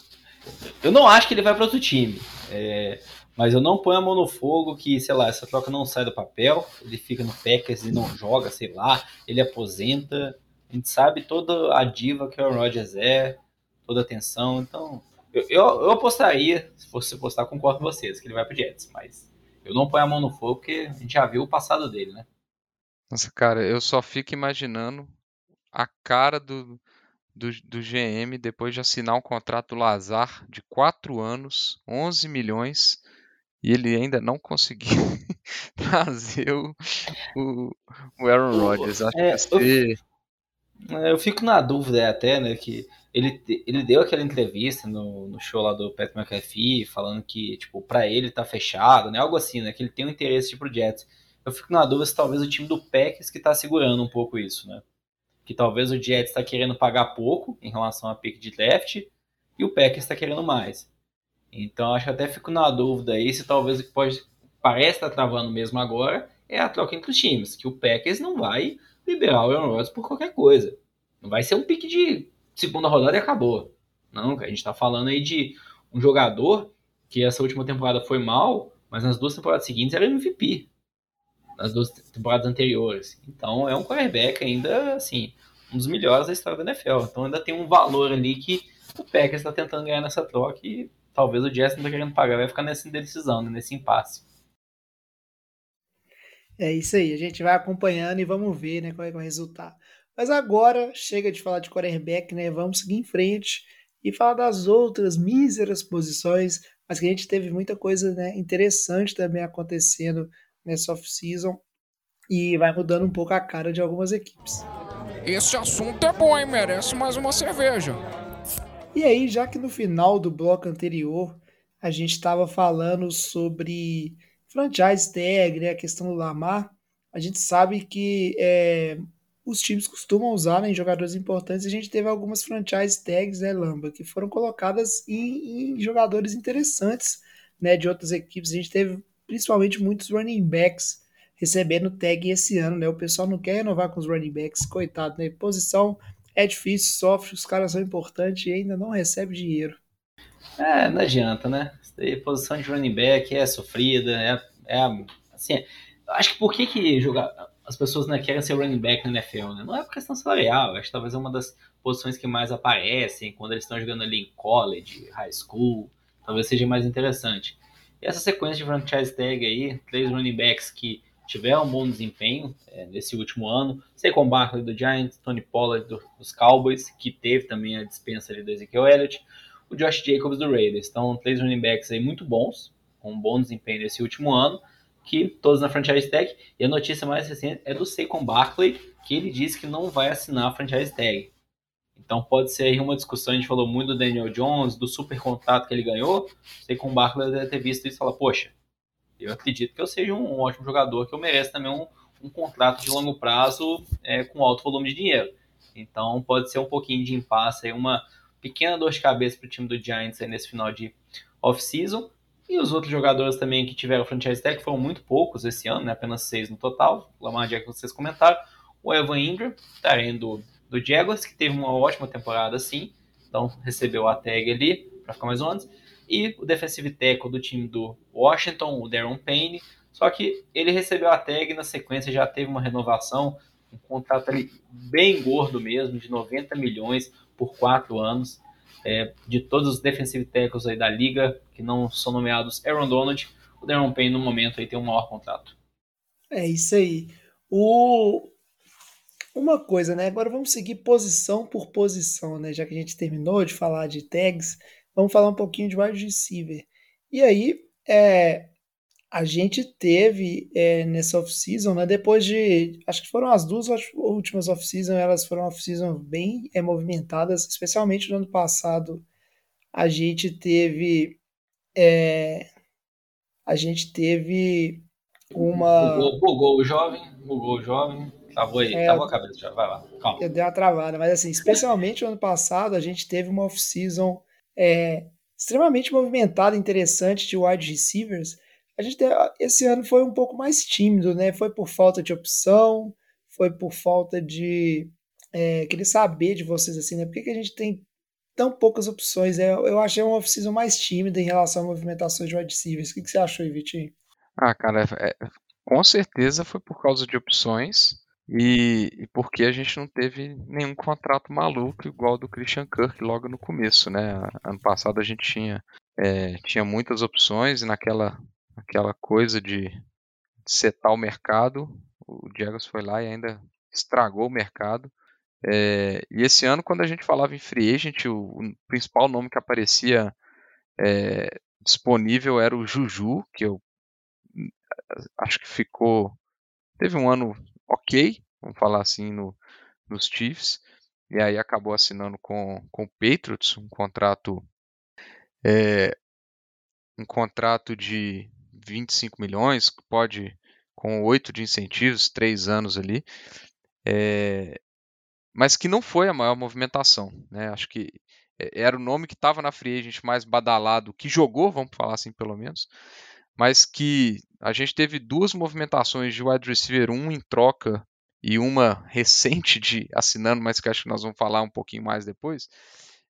S5: Eu não acho que ele vai para outro time. É, mas eu não ponho a mão no fogo que, sei lá, essa troca não sai do papel, ele fica no Packers e não joga, sei lá, ele aposenta. A gente sabe toda a diva que o Rodgers é, toda a atenção. Então, eu, eu, eu, apostaria, se fosse apostar, concordo com vocês, que ele vai pro Jets, mas eu não ponho a mão no fogo porque a gente já viu o passado dele, né?
S4: Nossa, cara, eu só fico imaginando a cara do, do, do GM depois de assinar um contrato Lazar de 4 anos, 11 milhões e ele ainda não conseguiu trazer o, o, o Aaron Rodgers. Acho é, que
S5: eu, eu, fico na dúvida até, né, que ele, ele deu aquela entrevista no, no show lá do Pat McAfee, falando que, tipo, pra ele tá fechado, né, algo assim, né, que ele tem um interesse pro Jets. Eu fico na dúvida se talvez o time do Packers que tá segurando um pouco isso, né, que talvez o Jets tá querendo pagar pouco em relação a pick de draft e o Packers tá querendo mais. Então acho que até fico na dúvida aí se talvez o que pode parece estar tá travando mesmo agora é a troca entre os times, que o Packers não vai liberar o Aaron Rodgers por qualquer coisa. Não vai ser um pique de segunda rodada e acabou. Não, a gente está falando aí de um jogador que essa última temporada foi mal, mas nas duas temporadas seguintes era MVP. Nas duas temporadas anteriores. Então é um quarterback ainda, assim, um dos melhores da história da NFL. Então ainda tem um valor ali que o Packers está tentando ganhar nessa troca e talvez o Jets não está querendo pagar, vai ficar nessa indecisão, né, nesse impasse.
S3: É isso aí, a gente vai acompanhando e vamos ver né, qual é, o resultado. Mas agora chega de falar de quarterback, né? Vamos seguir em frente e falar das outras míseras posições, mas que a gente teve muita coisa né, interessante também acontecendo nessa off-season e vai mudando um pouco a cara de algumas equipes.
S7: Esse assunto é bom, hein? Merece mais uma cerveja.
S3: E aí, já que no final do bloco anterior a gente estava falando sobre franchise tag, né, a questão do Lamar, a gente sabe que é, os times costumam usar né, em jogadores importantes. A gente teve algumas franchise tags, né, Lamba, que foram colocadas em, em jogadores interessantes né, de outras equipes. A gente teve principalmente muitos running backs recebendo tag esse ano, né? O pessoal não quer renovar com os running backs, coitado, né? Posição é difícil, sofre, os caras são importantes e ainda não recebe dinheiro.
S5: É, não adianta, né? Posição de running back é sofrida, é, é assim, acho que por que que jogar, as pessoas né, querem ser running back na NFL, né? Não é por questão salarial, acho que talvez é uma das posições que mais aparecem quando eles estão jogando ali em college, high school, talvez seja mais interessante. E essa sequência de franchise tag aí, três running backs que tiveram um bom desempenho é, nesse último ano. Saquon Barkley do Giants, Tony Pollard do, dos Cowboys, que teve também a dispensa ali do Ezekiel Elliott, o Josh Jacobs do Raiders. Então, três running backs aí muito bons, com um bom desempenho nesse último ano, que todos na franchise tag. E a notícia mais recente é do Saquon Barkley, que ele disse que não vai assinar a franchise tag. Então pode ser aí uma discussão, a gente falou muito do Daniel Jones, do super contrato que ele ganhou. Saquon Barkley deve ter visto isso e falar, poxa, eu acredito que eu seja um ótimo jogador, que eu mereço também um, um contrato de longo prazo é, com alto volume de dinheiro. Então pode ser um pouquinho de impasse, aí, uma pequena dor de cabeça para o time do Giants aí nesse final de off-season. E os outros jogadores também que tiveram franchise tag foram muito poucos esse ano, né? apenas seis no total. O Lamar Jackson, vocês comentaram. O Evan Ingram, tá indo do Jaguars, que teve uma ótima temporada sim. Então recebeu a tag ali, para ficar mais ou menos e o defensive tackle do time do Washington, o Darren Payne. Só que ele recebeu a tag na sequência, já teve uma renovação, um contrato ali bem gordo mesmo, de 90 milhões por quatro anos. É, de todos os defensive tackles aí da liga, que não são nomeados Aaron Donald, o Darren Payne no momento aí tem um maior contrato.
S3: É isso aí. O... Uma coisa, né? Agora vamos seguir posição por posição, né? Já que a gente terminou de falar de tags, vamos falar um pouquinho de wide receiver. E aí, é, a gente teve é, nessa off-season, né, depois de, acho que foram as duas últimas off-season, elas foram off-season bem é, movimentadas, especialmente no ano passado, a gente teve, é, a gente teve uma...
S5: Bugou, bugou o jovem, bugou o jovem, travou aí, é, travou a cabeça já, vai lá, calma.
S3: Eu dei uma travada, mas assim, especialmente no ano passado, a gente teve uma off-season é, extremamente movimentada, interessante de wide receivers. A gente esse ano foi um pouco mais tímido, né? Foi por falta de opção, foi por falta de é, saber de vocês assim, né? Por que, que a gente tem tão poucas opções? É, eu achei uma off-season mais tímida em relação a movimentações de wide receivers. O que, que você achou, Vitinho?
S4: Ah, cara, é, com certeza foi por causa de opções. E, e, porque a gente não teve nenhum contrato maluco igual do Christian Kirk logo no começo, né? Ano passado a gente tinha, é, tinha muitas opções e naquela, naquela coisa de setar o mercado, o Diego foi lá e ainda estragou o mercado. É, e esse ano, quando a gente falava em free agent, o, o principal nome que aparecia é, disponível era o Juju, que eu acho que ficou. Teve um ano ok, vamos falar assim, no, nos Chiefs. E aí acabou assinando com, com o Patriots um contrato é, um contrato de 25 milhões, pode com oito de incentivos, três anos ali, é, mas que não foi a maior movimentação. Né? Acho que é, era o nome que estava na free agent mais badalado, que jogou, vamos falar assim pelo menos, mas que a gente teve duas movimentações de wide receiver, um em troca e uma recente de assinando, mas que acho que nós vamos falar um pouquinho mais depois.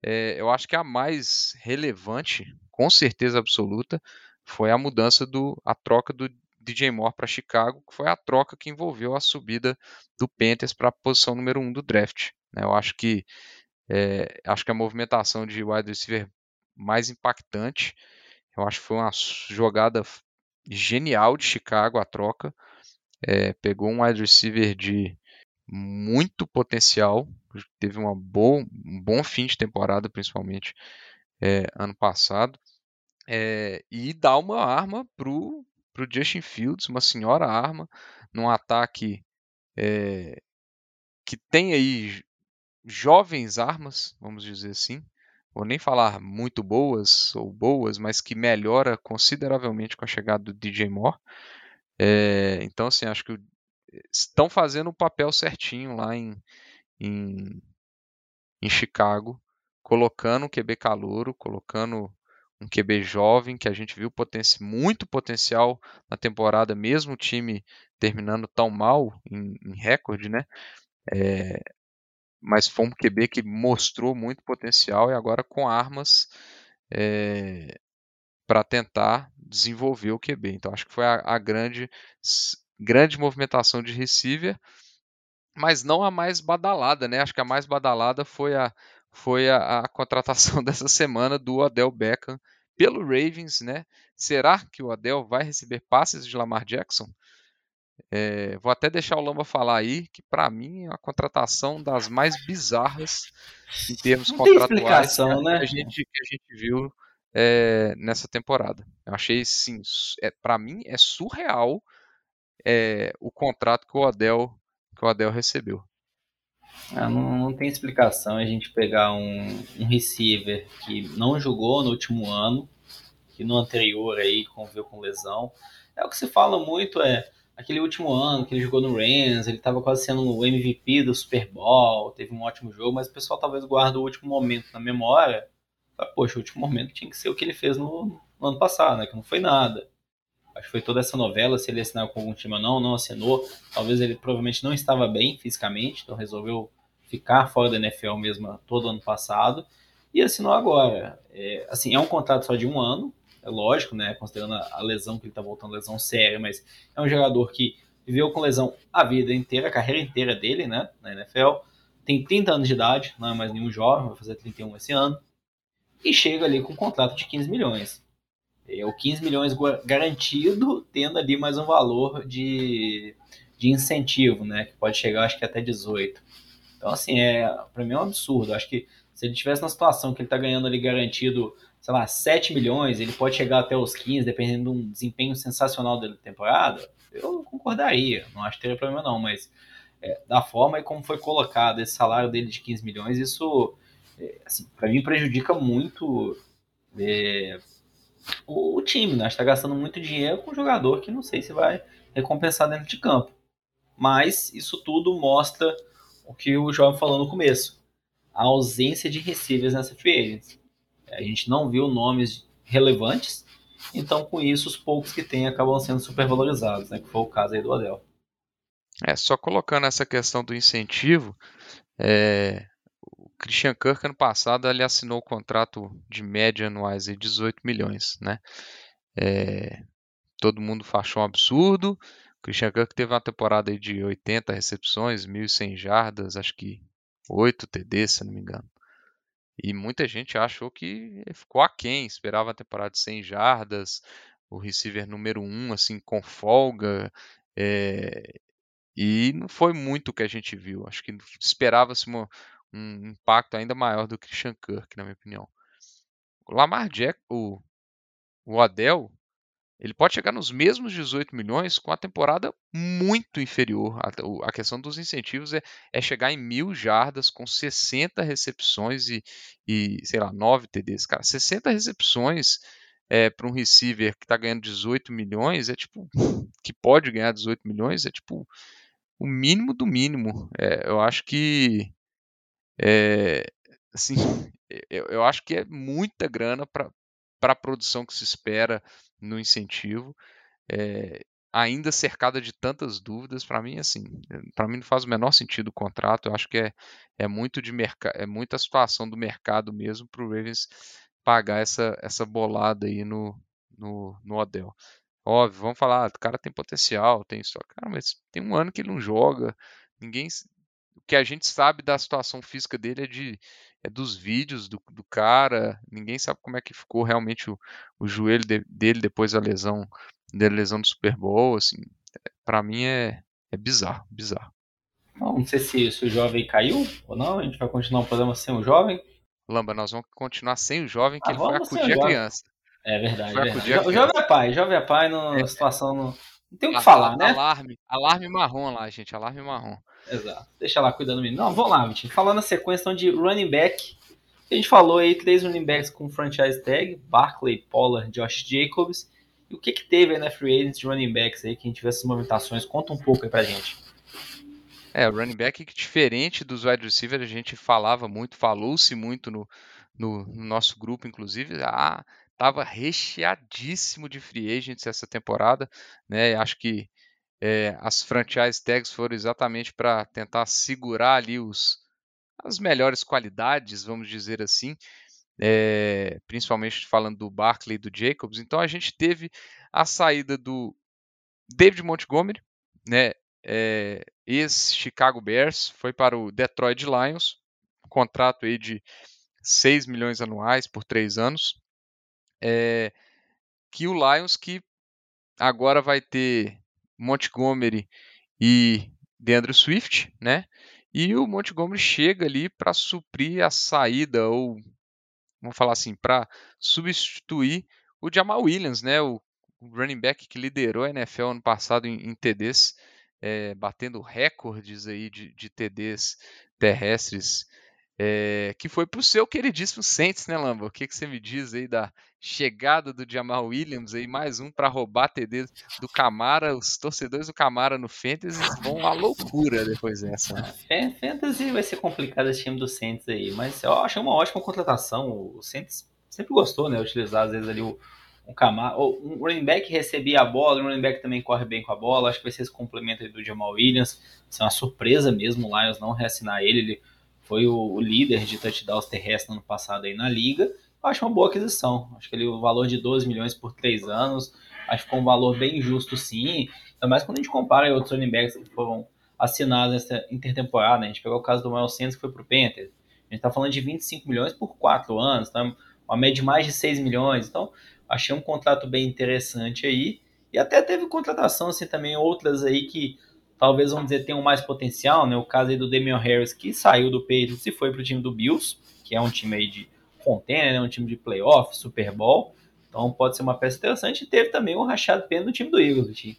S4: É, eu acho que a mais relevante, com certeza absoluta, foi a mudança do a troca do DJ Moore para Chicago, que foi a troca que envolveu a subida do Panthers para a posição número 1 um do draft. Né? Eu acho que é, acho que a movimentação de wide receiver mais impactante, eu acho que foi uma jogada genial de Chicago a troca. É, pegou um wide receiver de muito potencial, teve uma boa, um bom fim de temporada, principalmente é, ano passado, é, e dá uma arma pro, pro Justin Fields, uma senhora arma, num ataque é, que tem aí jovens armas, vamos dizer assim. Vou nem falar muito boas ou boas, mas que melhora consideravelmente com a chegada do DJ Moore. É, então, assim, acho que estão fazendo o papel certinho lá em, em, em Chicago, colocando um QB calouro, colocando um QB jovem, que a gente viu potenci muito potencial na temporada, mesmo o time terminando tão mal em, em recorde, né? É, mas foi um QB que mostrou muito potencial e agora com armas é, para tentar desenvolver o QB. Então acho que foi a, a, grande, grande movimentação de receiver, mas não a mais badalada, né? Acho que a mais badalada foi a, foi a, a contratação dessa semana do Odell Beckham pelo Ravens, né? Será que o Odell vai receber passes de Lamar Jackson? É, vou até deixar o Lamba falar aí, que para mim é a contratação das mais bizarras em termos Não contratuais que, né? a gente, que a gente viu é, nessa temporada. Eu achei, sim, é, para mim é surreal é, o contrato que o Odell, que o Odell recebeu.
S5: Ah, não, não, tem explicação a gente pegar um, um receiver que não jogou no último ano, que no anterior aí conviveu com lesão. É o que se fala muito, é aquele último ano que ele jogou no Rams, ele estava quase sendo o MVP do Super Bowl, teve um ótimo jogo, mas o pessoal talvez guarde o último momento na memória. Poxa, o último momento tinha que ser o que ele fez no, no, ano passado, né? Que não foi nada. Acho que foi toda essa novela, se ele assinar com algum time ou não, não assinou. Talvez ele provavelmente não estava bem fisicamente, então resolveu ficar fora da NFL mesmo todo ano passado e assinou agora. É, assim, é um contrato só de um ano, é lógico, né? Considerando a, lesão que ele tá voltando, lesão séria, mas é um jogador que viveu com lesão a vida inteira, a carreira inteira dele, né? Na NFL. Tem 30 anos de idade, não é mais nenhum jovem, vai fazer 31 esse ano. E chega ali com um contrato de 15 milhões. É o 15 milhões garantido, tendo ali mais um valor de, de incentivo, né? Que pode chegar, acho que até 18. Então, assim, é, para mim é um absurdo. Acho que se ele tivesse na situação que ele tá ganhando ali garantido sei lá, 7 milhões, ele pode chegar até os 15, dependendo de um desempenho sensacional da temporada, eu concordaria, não acho que teria problema não, mas é, da forma e como foi colocado esse salário dele de 15 milhões, isso, é, assim, para mim prejudica muito é, o, o, time, né? está gastando muito dinheiro com um jogador que não sei se vai recompensar dentro de campo. Mas isso tudo mostra o que o João falou no começo, a ausência de receivers nessa free agency a gente não viu nomes relevantes, então com isso os poucos que tem acabam sendo supervalorizados, né, que foi o caso aí do Adel.
S4: É, só colocando essa questão do incentivo, é, o Christian Kirk ano passado ele assinou o contrato de média anuais de 18 milhões, né? É, todo mundo achou um absurdo. O Christian Kirk teve uma temporada de 80 recepções, 1.100 jardas, acho que 8 TD, se não me engano. E muita gente achou que ficou aquém, esperava a temporada de 100 jardas, o receiver número 1, assim, com folga. É... E não foi muito o que a gente viu. Acho que esperava-se um impacto ainda maior do Christian Kirk, na minha opinião. O Lamar Jack, o, o Adel, ele pode chegar nos mesmos 18 milhões com a temporada muito inferior. A, questão dos incentivos é, é, chegar em mil jardas com 60 recepções e, e sei lá, 9 TDs. Cara, 60 recepções é, para um receiver que está ganhando 18 milhões é tipo. que pode ganhar 18 milhões é tipo o mínimo do mínimo. É, eu acho que. É, assim, eu, eu acho que é muita grana para a produção que se espera no incentivo, é, ainda cercada de tantas dúvidas, para mim, assim, para mim não faz o menor sentido o contrato. Eu acho que é, é muito de mercado, é muita situação do mercado mesmo para o Ravens pagar essa, essa bolada aí no, no, no Odell. Óbvio, vamos falar, ah, o cara tem potencial, tem história. Cara, mas tem um ano que ele não joga, ninguém. o que a gente sabe da situação física dele é de é dos vídeos do, do cara. Ninguém sabe como é que ficou realmente o, o joelho de, dele depois da lesão da lesão do Super Bowl. Assim, para mim é, é bizarro, bizarro.
S5: Não, não sei se, se, o jovem caiu ou não. A gente vai continuar um programa sem o jovem.
S4: Lamba, nós vamos continuar sem o jovem que ah, ele foi acudir a criança.
S5: É verdade. É verdade. O jovem é pai, jovem é pai, no, é. situação não, não tem o que falar, né?
S4: Alarme, alarme marrom lá, gente, alarme marrom.
S5: Exato. Deixa lá cuidando do menino. Não, vamos lá, Vitinho. Falando na sequência então, de running back. A gente falou aí três running backs com franchise tag: Barkley, Pollard, Josh Jacobs. E o que, que teve aí na free agents de running backs aí que a gente vê essas movimentações? Conta um pouco aí pra gente.
S4: É, o running back diferente dos wide receivers, a gente falava muito, falou-se muito no, no, no, nosso grupo, inclusive. Ah, tava recheadíssimo de free agents essa temporada, né? Acho que é, as franchise tags foram exatamente para tentar segurar ali os, as melhores qualidades, vamos dizer assim, é, principalmente falando do Barkley e do Jacobs. Então a gente teve a saída do David Montgomery, né, é, ex-Chicago Bears, foi para o Detroit Lions, contrato aí de 6 milhões anuais por 3 anos. É, que o Lions que agora vai ter Montgomery e DeAndre Swift, né? E o Montgomery chega ali para suprir a saída ou vamos falar assim, para substituir o Jamal Williams, né? O running back que liderou a NFL ano passado em, em TDs, é, batendo recordes aí de, de TDs terrestres é, que foi para o seu queridíssimo Saints, né, Lamba? O que, que você me diz aí da chegada do Jamal Williams aí, mais um para roubar TD do Camara, os torcedores do Camara no Fantasy vão à loucura depois dessa.
S5: Né? Fantasy vai ser complicado esse time do Saints aí, mas eu acho uma ótima contratação, o Saints sempre gostou, né, utilizar às vezes ali o um Camara, um running back recebia a bola, o running back também corre bem com a bola, acho que vai ser esse complemento aí do Jamal Williams, vai ser uma surpresa mesmo o Lions não reassinar ele, ele foi o, o líder de touchdowns terrestres no ano passado aí na liga. Eu acho uma boa aquisição. Acho que ele o valor de 12 milhões por três anos, acho que foi um valor bem justo sim. Ainda mais quando a gente compara outros running backs que foram assinados nessa intertemporada. Né? A gente pegou o caso do Miles Sanders que foi para o Panthers. A gente está falando de 25 milhões por quatro anos, tá? uma média de mais de 6 milhões. Então, achei um contrato bem interessante aí. E até teve contratação assim também, outras aí que talvez, vamos dizer, tenham mais potencial, né? O caso aí do Damian Harris, que saiu do Patriots e foi para o time do Bills, que é um time aí de contender, né? Um time de playoff, Super Bowl. Então pode ser uma peça interessante. E teve também o Rachado Penna no time do Eagles,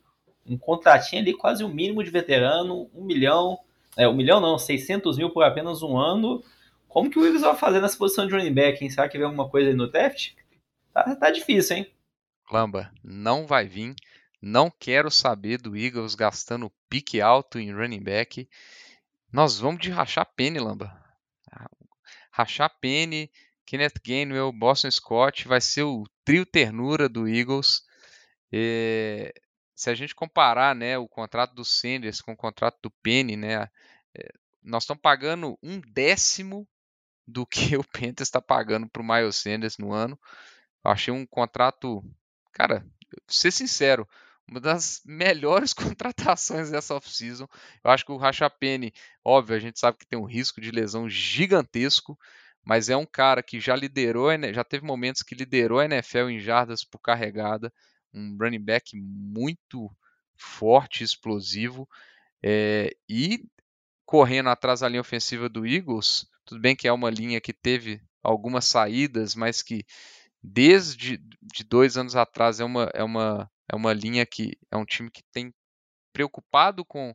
S5: Um contratinho ali, quase o um mínimo de veterano, um milhão, é, um milhão não, 600 mil por apenas um ano. Como que o Eagles vai fazer nessa posição de running back, hein? Será que vem alguma coisa aí no draft? Tá, tá difícil, hein?
S4: Lamba, não vai vir. Não quero saber do Eagles gastando pique alto em running back. Nós vamos de rachar Penny, Lamba. Rachar Penny, Kenneth Gainwell, Boston Scott vai ser o trio ternura do Eagles. É, se a gente comparar né, o contrato do Sanders com o contrato do Penny, né, é, nós estamos pagando um décimo do que o Panthers está pagando para o Miles Sanders no ano. Eu achei um contrato, cara, ser sincero, uma das melhores contratações dessa off-season. Eu acho que o Rachapene, óbvio, a gente sabe que tem um risco de lesão gigantesco, mas é um cara que já liderou, já teve momentos que liderou a NFL em jardas por carregada, um running back muito forte, explosivo, é, e correndo atrás da linha ofensiva do Eagles, tudo bem que é uma linha que teve algumas saídas, mas que desde de dois anos atrás é uma, é uma é uma linha que é um time que tem preocupado com,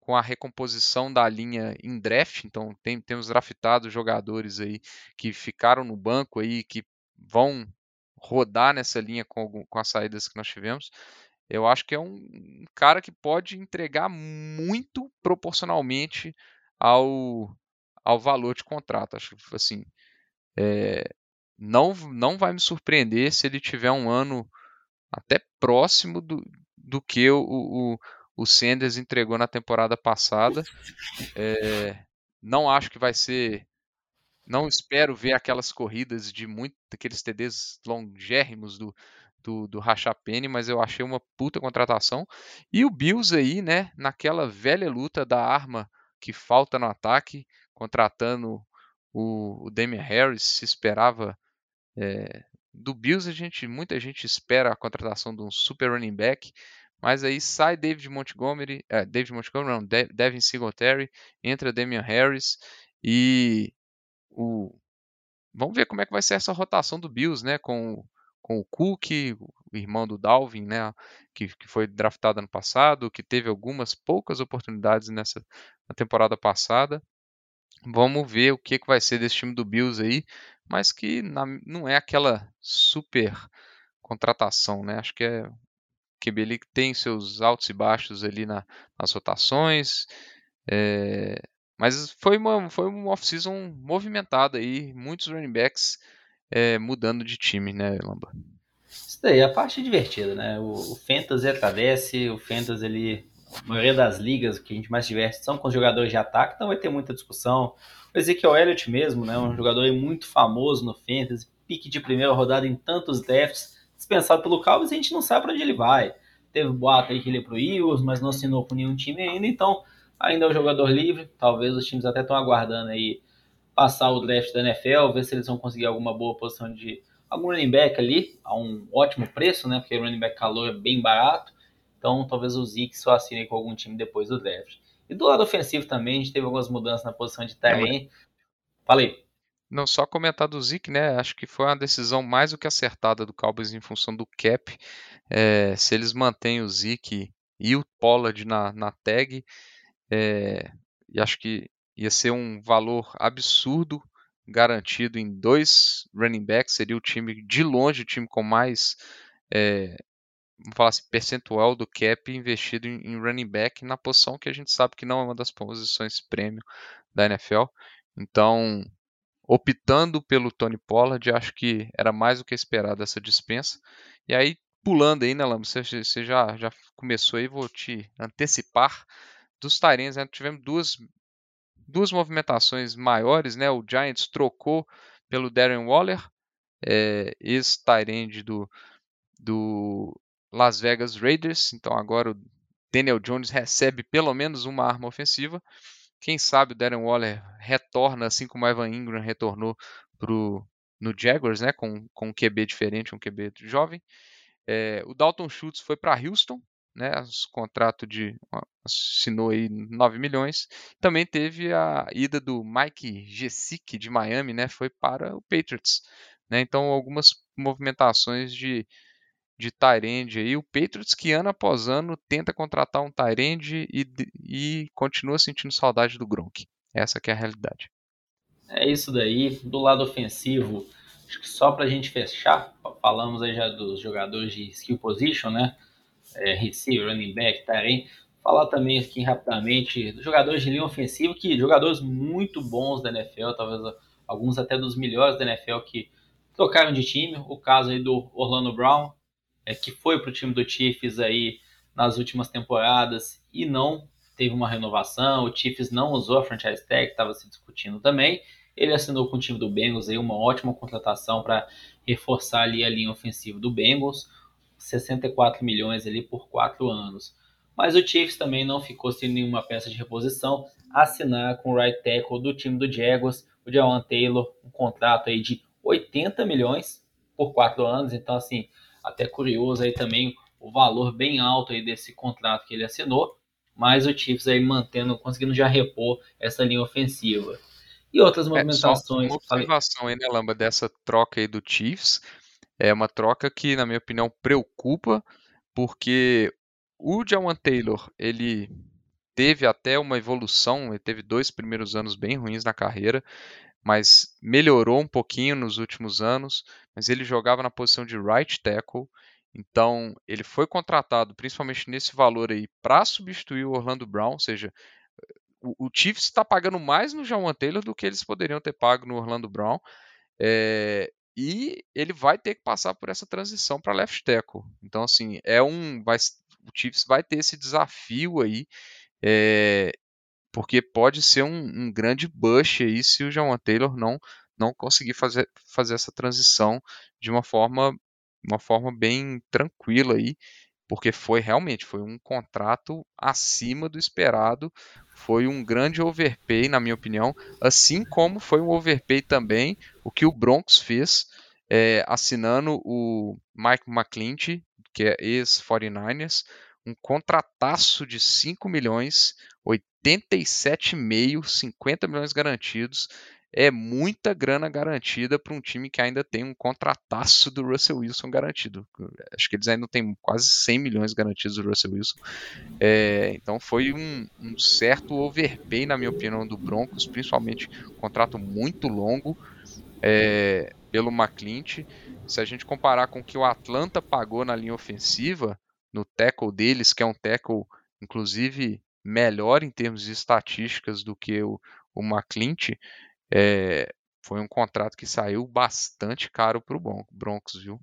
S4: com a recomposição da linha em draft, então tem, temos draftado jogadores aí que ficaram no banco aí, que vão rodar nessa linha com, com as saídas que nós tivemos. Eu acho que é um cara que pode entregar muito proporcionalmente ao, ao valor de contrato. Acho que assim, é, não, não vai me surpreender se ele tiver um ano até próximo do, do que o, o, o Sanders entregou na temporada passada. É, não acho que vai ser. Não espero ver aquelas corridas de muito aqueles TDs longérrimos do, do, do Rachapene, mas eu achei uma puta contratação. E o Bills aí, né, naquela velha luta da arma que falta no ataque, contratando o, o Damian Harris, se esperava é, do Bills a gente, muita gente espera a contratação de um super running back, mas aí sai David Montgomery, é, David Montgomery não, Devin Singletary, entra Damian Harris e o vamos ver como é que vai ser essa rotação do Bills, né, com com o Cook, o irmão do Dalvin, né, que, que foi draftado ano passado, que teve algumas poucas oportunidades nessa na temporada passada. Vamos ver o que, que vai ser desse time do Bills aí, mas que na, não é aquela super contratação, né? Acho que é que ele tem seus altos e baixos ali na, nas rotações, é, mas foi uma foi uma off-season movimentada aí, muitos running backs é, mudando de time, né, Lamba?
S5: Isso daí, a parte divertida, né? O, o Fantasy atravesse, o Fantasy ele a maioria das ligas que a gente mais diverte são com jogadores de ataque, então vai ter muita discussão. O Ezekiel Elliott mesmo, né, um jogador muito famoso no Fantasy, pique de primeira rodada em tantos drafts, dispensado pelo Cowboys, a gente não sabe para onde ele vai. Teve boato aí que ele ia pro Eagles, mas não assinou com nenhum time ainda, então ainda é um jogador livre, talvez os times até estão aguardando aí passar o draft da NFL, ver se eles vão conseguir alguma boa posição de algum running back ali, a um ótimo preço, né, porque running back calor é bem barato, então, talvez o Zeke só assine com algum time depois do draft. E do lado ofensivo também, a gente teve algumas mudanças na posição de Tyrene. Falei.
S4: Não, só comentar do Zeke, né? Acho que foi uma decisão mais do que acertada do Cowboys em função do cap. É, se eles mantêm o Zeke e o Pollard na, na tag, é, e acho que ia ser um valor absurdo garantido em dois running backs. Seria o time, de longe, o time com mais é, vamos falar assim, percentual do cap investido em, em, running back na posição que a gente sabe que não é uma das posições prêmio da NFL. Então, optando pelo Tony Pollard, acho que era mais do que esperado essa dispensa. E aí, pulando aí, né, Lama, você, você já, já começou aí, vou te antecipar dos Tyrants, né? Tivemos duas, duas movimentações maiores, né? O Giants trocou pelo Darren Waller, é, ex-Tyrande do, do Las Vegas Raiders. Então agora o Daniel Jones recebe pelo menos uma arma ofensiva. Quem sabe o Darren Waller retorna, assim como o Evan Ingram retornou pro, no Jaguars, né, com, com um QB diferente, um QB jovem. É, o Dalton Schultz foi para Houston, né, contrato de assinou aí 9 milhões. Também teve a ida do Mike Gesick de Miami, né, foi para o Patriots. Né, então algumas movimentações de de Tyrande aí. O Patriots que ano após ano tenta contratar um Tyrande e, e continua sentindo saudade do Gronk. Essa que é a realidade.
S5: É isso daí. Do lado ofensivo, acho que só para a gente fechar, falamos aí já dos jogadores de skill position, né? É, receiver, running back, Tyrande. Falar também aqui rapidamente dos jogadores de linha ofensiva, que jogadores muito bons da NFL, talvez alguns até dos melhores da NFL que trocaram de time. O caso aí do Orlando Brown, é, que foi para o time do Chiefs aí nas últimas temporadas e não teve uma renovação. O Chiefs não usou a franchise tag, estava se discutindo também. Ele assinou com o time do Bengals aí uma ótima contratação para reforçar ali a linha ofensiva do Bengals, 64 milhões ali por quatro anos. Mas o Chiefs também não ficou sem nenhuma peça de reposição, assinar com o right tackle do time do Jaguars, o Jawan Taylor, um contrato aí de 80 milhões por quatro anos. Então assim, até curioso aí também o valor bem alto aí desse contrato que ele assinou, mas o Chiefs aí mantendo, conseguindo já repor essa linha ofensiva. E outras movimentações. É,
S4: uma observação aí, né, Lamba, dessa troca aí do Chiefs. É uma troca que, na minha opinião, preocupa, porque o Jawan Taylor, ele teve até uma evolução, ele teve dois primeiros anos bem ruins na carreira, mas melhorou um pouquinho nos últimos anos, mas ele jogava na posição de right tackle, então ele foi contratado principalmente nesse valor aí para substituir o Orlando Brown, ou seja, o, o Chiefs está pagando mais no Jawan Taylor do que eles poderiam ter pago no Orlando Brown, é, e ele vai ter que passar por essa transição para left tackle. Então assim é um, vai, o Chiefs vai ter esse desafio aí é, porque pode ser um, um grande bush aí se o Jawan Taylor não não conseguir fazer, fazer essa transição de uma forma uma forma bem tranquila aí porque foi realmente foi um contrato acima do esperado, foi um grande overpay, na minha opinião, assim como foi um overpay também o que o Broncos fez é, assinando o Mike McClinty, que é ex-49ers, um contrataço de 5 milhões, 87,5, 50 milhões garantidos. É muita grana garantida para um time que ainda tem um contrataço do Russell Wilson garantido. Acho que eles ainda têm quase 100 milhões garantidos do Russell Wilson. É, então foi um, um, certo overpay, na minha opinião, do Broncos, principalmente um contrato muito longo é, pelo McClint. Se a gente comparar com o que o Atlanta pagou na linha ofensiva, no tackle deles, que é um tackle, inclusive, melhor em termos de estatísticas do que o, o McClint, é, foi um contrato que saiu bastante caro para o Broncos, viu?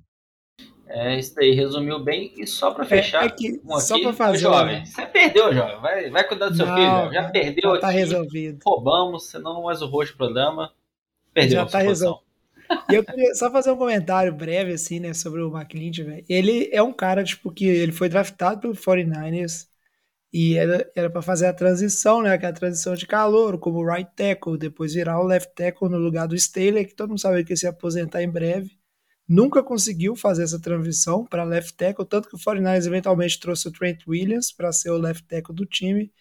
S5: É, isso daí resumiu bem. E só para fechar,
S3: é, é que,
S5: um
S3: só para fazer,
S5: jovem, você perdeu, jovem. Vai, vai cuidar do seu
S3: Não,
S5: filho. Já perdeu
S3: já tá
S5: aqui.
S3: resolvido.
S5: Roubamos, senão mais o roxo do programa. Perdeu
S3: Já tá resolvido. E eu queria só fazer um comentário breve, assim, né, sobre o McClinch, velho. Ele é um cara, tipo, que ele foi draftado pelo 49ers e era, pra fazer a transição, né, que é transição de calor, como right tackle, depois virar o left tackle no lugar do Staley, que todo mundo sabia que ia se aposentar em breve. Nunca conseguiu fazer essa transição para left tackle, tanto que o 49ers eventualmente trouxe o Trent Williams para ser o left tackle do time.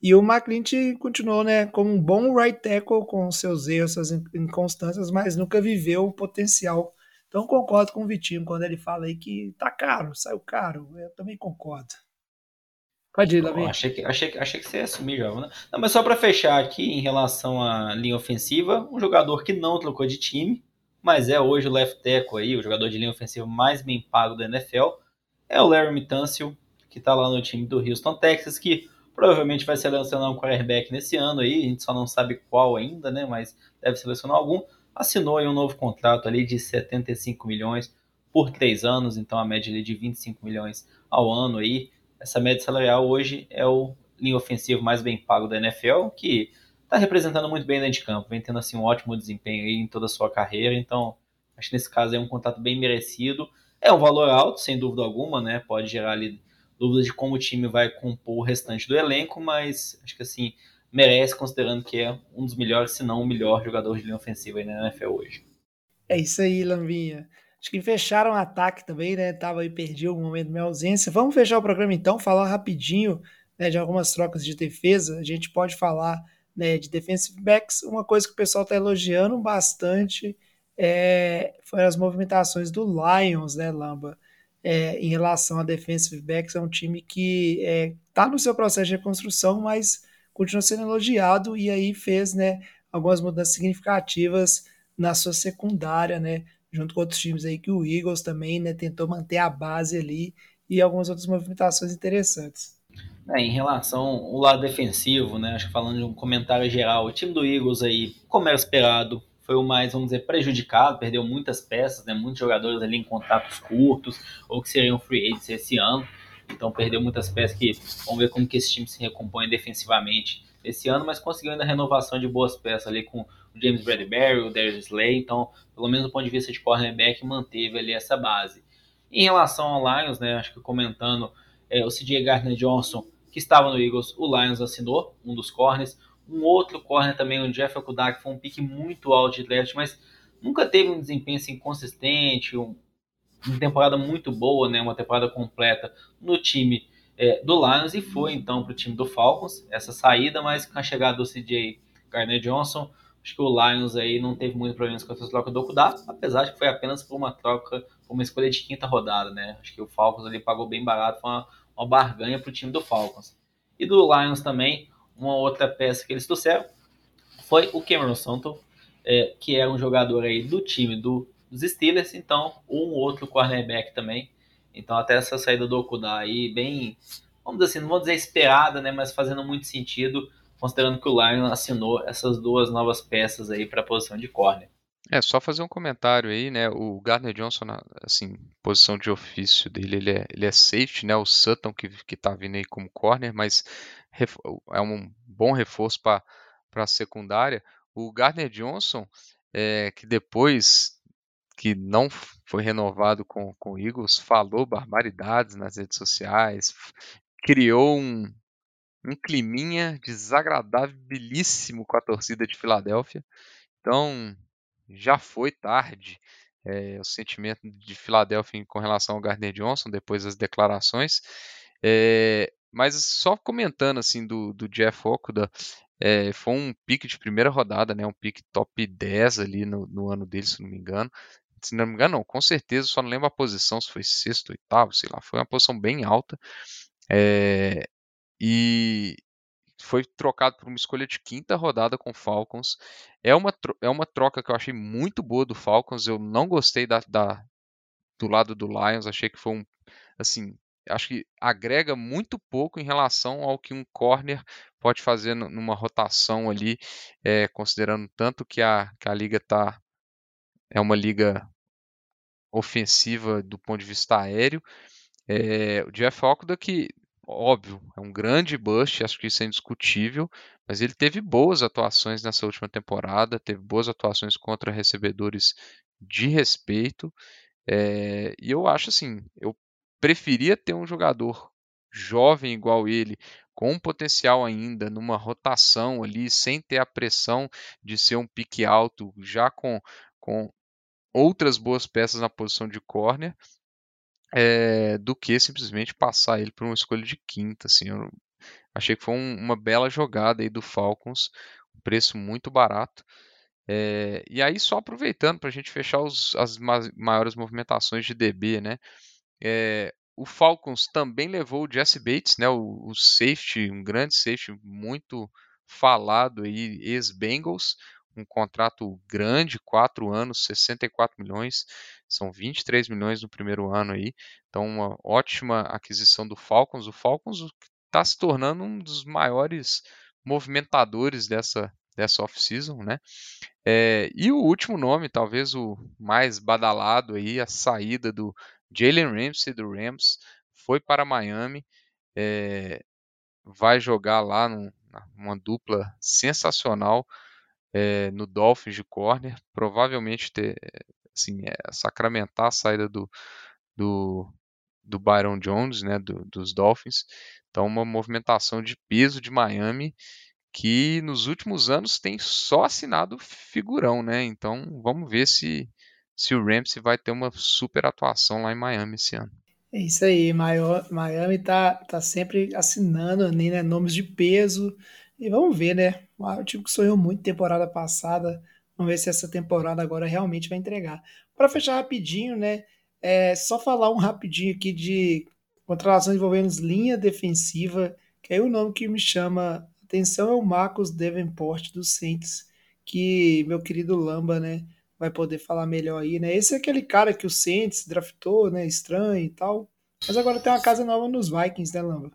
S3: E o McClinch continuou, né, como um bom right tackle com seus erros, suas inconstâncias, mas nunca viveu o potencial. Então concordo com o Vitinho quando ele fala aí que tá caro, saiu caro. Eu também concordo. Pode ir,
S5: Bom,
S3: Davi.
S5: achei, que, achei, achei que você ia assumir já, né? Não, mas só para fechar aqui em relação à linha ofensiva, um jogador que não trocou de time, mas é hoje o left tackle aí, o jogador de linha ofensiva mais bem pago da NFL, é o Larry Mitancio, que tá lá no time do Houston Texas, que provavelmente vai selecionar um quarterback nesse ano aí, a gente só não sabe qual ainda, né, mas deve selecionar algum. Assinou aí um novo contrato ali de 75 milhões por três anos, então a média ali de 25 milhões ao ano aí. Essa média salarial hoje é o linha ofensivo mais bem pago da NFL, que está representando muito bem dentro de campo, vem tendo assim um ótimo desempenho aí em toda a sua carreira, então acho que nesse caso é um contrato bem merecido. É um valor alto, sem dúvida alguma, né? Pode gerar ali dúvidas de como o time vai compor o restante do elenco, mas acho que assim merece, considerando que é um dos melhores, se não o melhor jogador de linha ofensiva aí na NFL hoje.
S3: É isso aí, Lambinha. Acho que fecharam o ataque também, né? Tava aí, perdi algum momento minha ausência. Vamos fechar o programa então, falar rapidinho né, de algumas trocas de defesa. A gente pode falar né, de defensive backs. Uma coisa que o pessoal está elogiando bastante é, foram as movimentações do Lions, né, Lamba? É, em relação a defensive backs, é um time que está no seu processo de reconstrução, mas continua sendo elogiado e aí fez né, algumas mudanças significativas na sua secundária, né? Junto com outros times aí que o Eagles também né, tentou manter a base ali e algumas outras movimentações interessantes.
S5: É, em relação ao lado defensivo, né? Acho que falando de um comentário geral, o time do Eagles aí, como era esperado, foi o mais, vamos dizer, prejudicado, perdeu muitas peças, né? Muitos jogadores ali em contratos curtos, ou que seriam free agents esse ano. Então perdeu muitas peças que vamos ver como que esse time se recompõe defensivamente esse ano, mas conseguiu ainda a renovação de boas peças ali com o James Bradbury, o Darius Slay, então pelo menos do ponto de vista de cornerback manteve ali essa base. Em relação ao Lions, né, acho que comentando é, o CJ Gardner Johnson, que estava no Eagles, o Lions assinou, um dos corners, um outro corner também, o Jeff Okudak, foi um pique muito alto de draft, mas nunca teve um desempenho assim consistente, um, uma temporada muito boa, né, uma temporada completa no time é, do Lions e foi então para o time do Falcons essa saída, mas com a chegada do CJ Gardner Johnson, acho que o Lions aí não teve muito problemas com essa troca do Okudá, apesar de que foi apenas por uma troca, por uma escolha de quinta rodada, né? Acho que o Falcons ali pagou bem barato, foi uma, uma barganha para o time do Falcons. E do Lions também, uma outra peça que eles trouxeram foi o Cameron Santo, é, que era um jogador aí do time do, dos Steelers, então um outro cornerback também. Então até essa saída do Okudá aí, bem, vamos dizer assim, não vou dizer esperada, né, mas fazendo muito sentido, considerando que o Lions assinou essas duas novas peças aí para a posição de corner.
S4: É, só fazer um comentário aí, né? O Gardner Johnson, assim, posição de ofício dele, ele é, ele é safety, né? O Sutton que, que tá vindo aí como corner, mas é um bom reforço para a secundária. O Gardner Johnson, é, que depois que não foi renovado com, com o Eagles, falou barbaridades nas redes sociais, criou um, um climinha desagradabilíssimo com a torcida de Filadélfia. Então, já foi tarde é, o sentimento de Filadélfia com relação ao Gardner Johnson depois das declarações. É, mas só comentando assim do, do Jeff Okuda, é, foi um pique de primeira rodada, né? Um pique top 10 ali no, no ano dele, se não me engano. Se não me engano, não, com certeza, só não lembro a posição, se foi sexto, oitavo, sei lá, foi uma posição bem alta. É, e foi trocado por uma escolha de quinta rodada com Falcons. É uma, é uma troca que eu achei muito boa do Falcons. Eu não gostei da, da do lado do Lions, achei que foi um assim, acho que agrega muito pouco em relação ao que um corner pode fazer numa rotação ali, é, considerando tanto que a, que a liga tá é uma liga ofensiva do ponto de vista aéreo. É, o Jeff Okuda que óbvio, é um grande bust, acho que isso é indiscutível, mas ele teve boas atuações nessa última temporada, teve boas atuações contra recebedores de respeito, é, e eu acho assim, eu preferia ter um jogador jovem igual ele, com potencial ainda, numa rotação ali, sem ter a pressão de ser um pique alto, já com, com outras boas peças na posição de corner, é, do que simplesmente passar ele por uma escolha de quinta. Assim, eu achei que foi um, uma bela jogada aí do Falcons, um preço muito barato. É, e aí, só aproveitando para a gente fechar os, as ma maiores movimentações de DB, né? É, o Falcons também levou o Jesse Bates, né, o, o safety, um grande safety muito falado aí, ex-Bengals, um contrato grande, 4 anos, 64 milhões, são 23 milhões no primeiro ano aí, então uma ótima aquisição do Falcons. O Falcons está se tornando um dos maiores movimentadores dessa, dessa off-season, né? É, e o último nome, talvez o mais badalado aí, a saída do Jalen Ramsey do Rams foi para Miami, é, vai jogar lá num, uma dupla sensacional é, no Dolphins de corner, provavelmente ter, assim, é, sacramentar a saída do, do, do Byron Jones, né, do, dos Dolphins. Então, uma movimentação de peso de Miami que nos últimos anos tem só assinado figurão, né? Então, vamos ver se se o Ramsey vai ter uma super atuação lá em Miami esse ano.
S3: É isso aí, Miami tá, tá sempre assinando né, nomes de peso. E vamos ver, né? O time que sonhou muito temporada passada. Vamos ver se essa temporada agora realmente vai entregar. Para fechar rapidinho, né? É só falar um rapidinho aqui de contratações envolvendo linha defensiva, que aí o nome que me chama atenção é o Marcos Davenport dos Saints, que meu querido Lamba, né? vai poder falar melhor aí, né? Esse é aquele cara que o Saints draftou, né? Estranho e tal. Mas agora tem uma casa nova nos Vikings, né, Lamba?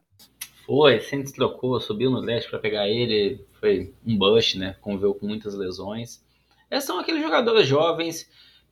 S5: Foi, Saints trocou, subiu no leste para pegar ele, foi um bust, né? Conviveu com muitas lesões. Esses são aqueles jogadores jovens,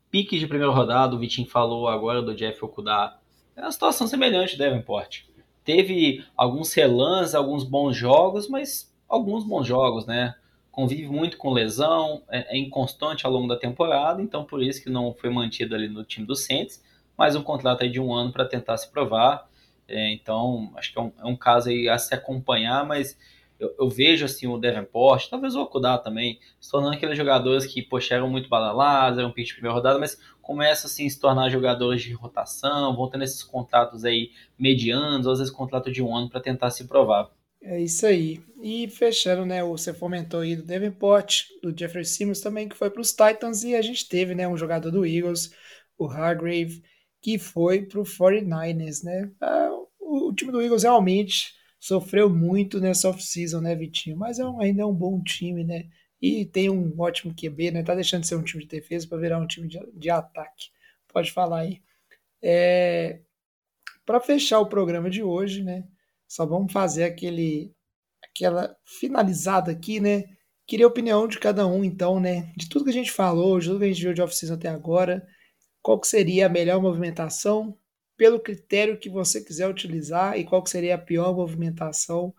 S5: piques de primeira rodada, o Vitinho falou agora do Jeff Okuda. É uma situação semelhante, Davenport. Teve alguns relans, alguns bons jogos, mas alguns bons jogos, né? convive muito com lesão, é, é, inconstante ao longo da temporada, então por isso que não foi mantido ali no time do Saints, mais um contrato aí de um ano para tentar se provar. É, então, acho que é um, é um, caso aí a se acompanhar, mas eu, eu vejo assim o Davenport, talvez o Okudá também, se tornando aqueles jogadores que, poxa, eram muito badalados, eram pitch de primeira rodada, mas começam assim, a se tornar jogadores de rotação, vão tendo esses contratos aí medianos, ou às vezes contrato de um ano para tentar se provar.
S3: É isso aí. E fechando, né? Você fomentou aí do Davenport, do Jeffrey Simmons também, que foi para os Titans, e a gente teve, né, um jogador do Eagles, o Hargrave, que foi para o 49ers, né? Ah, o, o, time do Eagles realmente sofreu muito nessa off-season, né, Vitinho? Mas é um, ainda é um bom time, né? E tem um ótimo QB, né? Tá deixando de ser um time de defesa para virar um time de, de ataque. Pode falar aí. É, para fechar o programa de hoje, né? Só vamos fazer aquele aquela finalizada aqui, né? Queria a opinião de cada um, então, né? De tudo que a gente falou, de tudo que a gente viu de off até agora, qual que seria a melhor movimentação pelo critério que você quiser utilizar e qual seria a pior movimentação.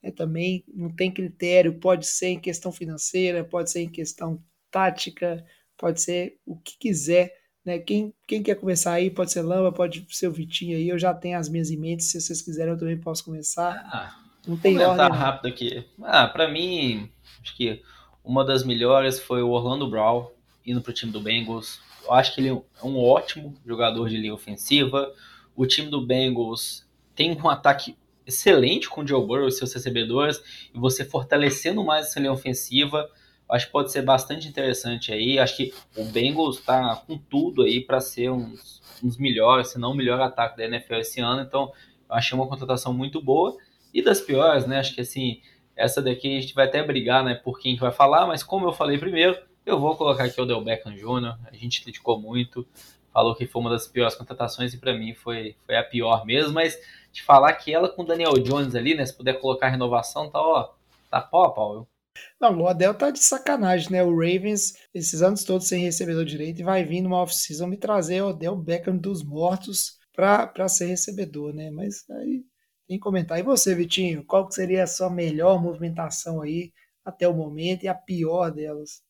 S3: É, também não tem critério, pode ser em questão financeira, pode ser em questão tática, pode ser o que quiser, Né? Quem, quem quer começar aí, pode ser Lamba, pode ser o Vitinho aí, eu já tenho as minhas em mente, se vocês quiserem eu também posso começar.
S5: Ah,
S3: Não tem ordem.
S5: rápido aqui. Ah, pra mim, acho que uma das melhores foi o Orlando Brown indo pro time do Bengals. Eu acho que ele é um ótimo jogador de linha ofensiva. O time do Bengals tem um ataque excelente com o Joe Burrow e seus recebedores. E você fortalecendo mais essa linha ofensiva, acho que pode ser bastante interessante aí. Acho que o Bengals tá com tudo aí para ser uns, uns melhores, se não o melhor ataque da NFL esse ano. Então, eu achei uma contratação muito boa. E das piores, né? Acho que assim, essa daqui a gente vai até brigar, né, por quem que vai falar, mas como eu falei primeiro, eu vou colocar aqui o Del Beckham Jr., a gente criticou muito, falou que foi uma das piores contratações e para mim foi, foi a pior mesmo, mas de falar que ela com o Daniel Jones ali, né, se puder colocar renovação, tá, ó, tá pau a pau?
S3: Não, o Odell tá de sacanagem, né? O Ravens, esses anos todos sem recebedor direito, e vai vir numa off-season me trazer o Odell Beckham dos mortos pra, pra ser recebedor, né? Mas aí tem que comentar. E você, Vitinho, qual que seria a sua melhor movimentação aí até o momento e a pior delas?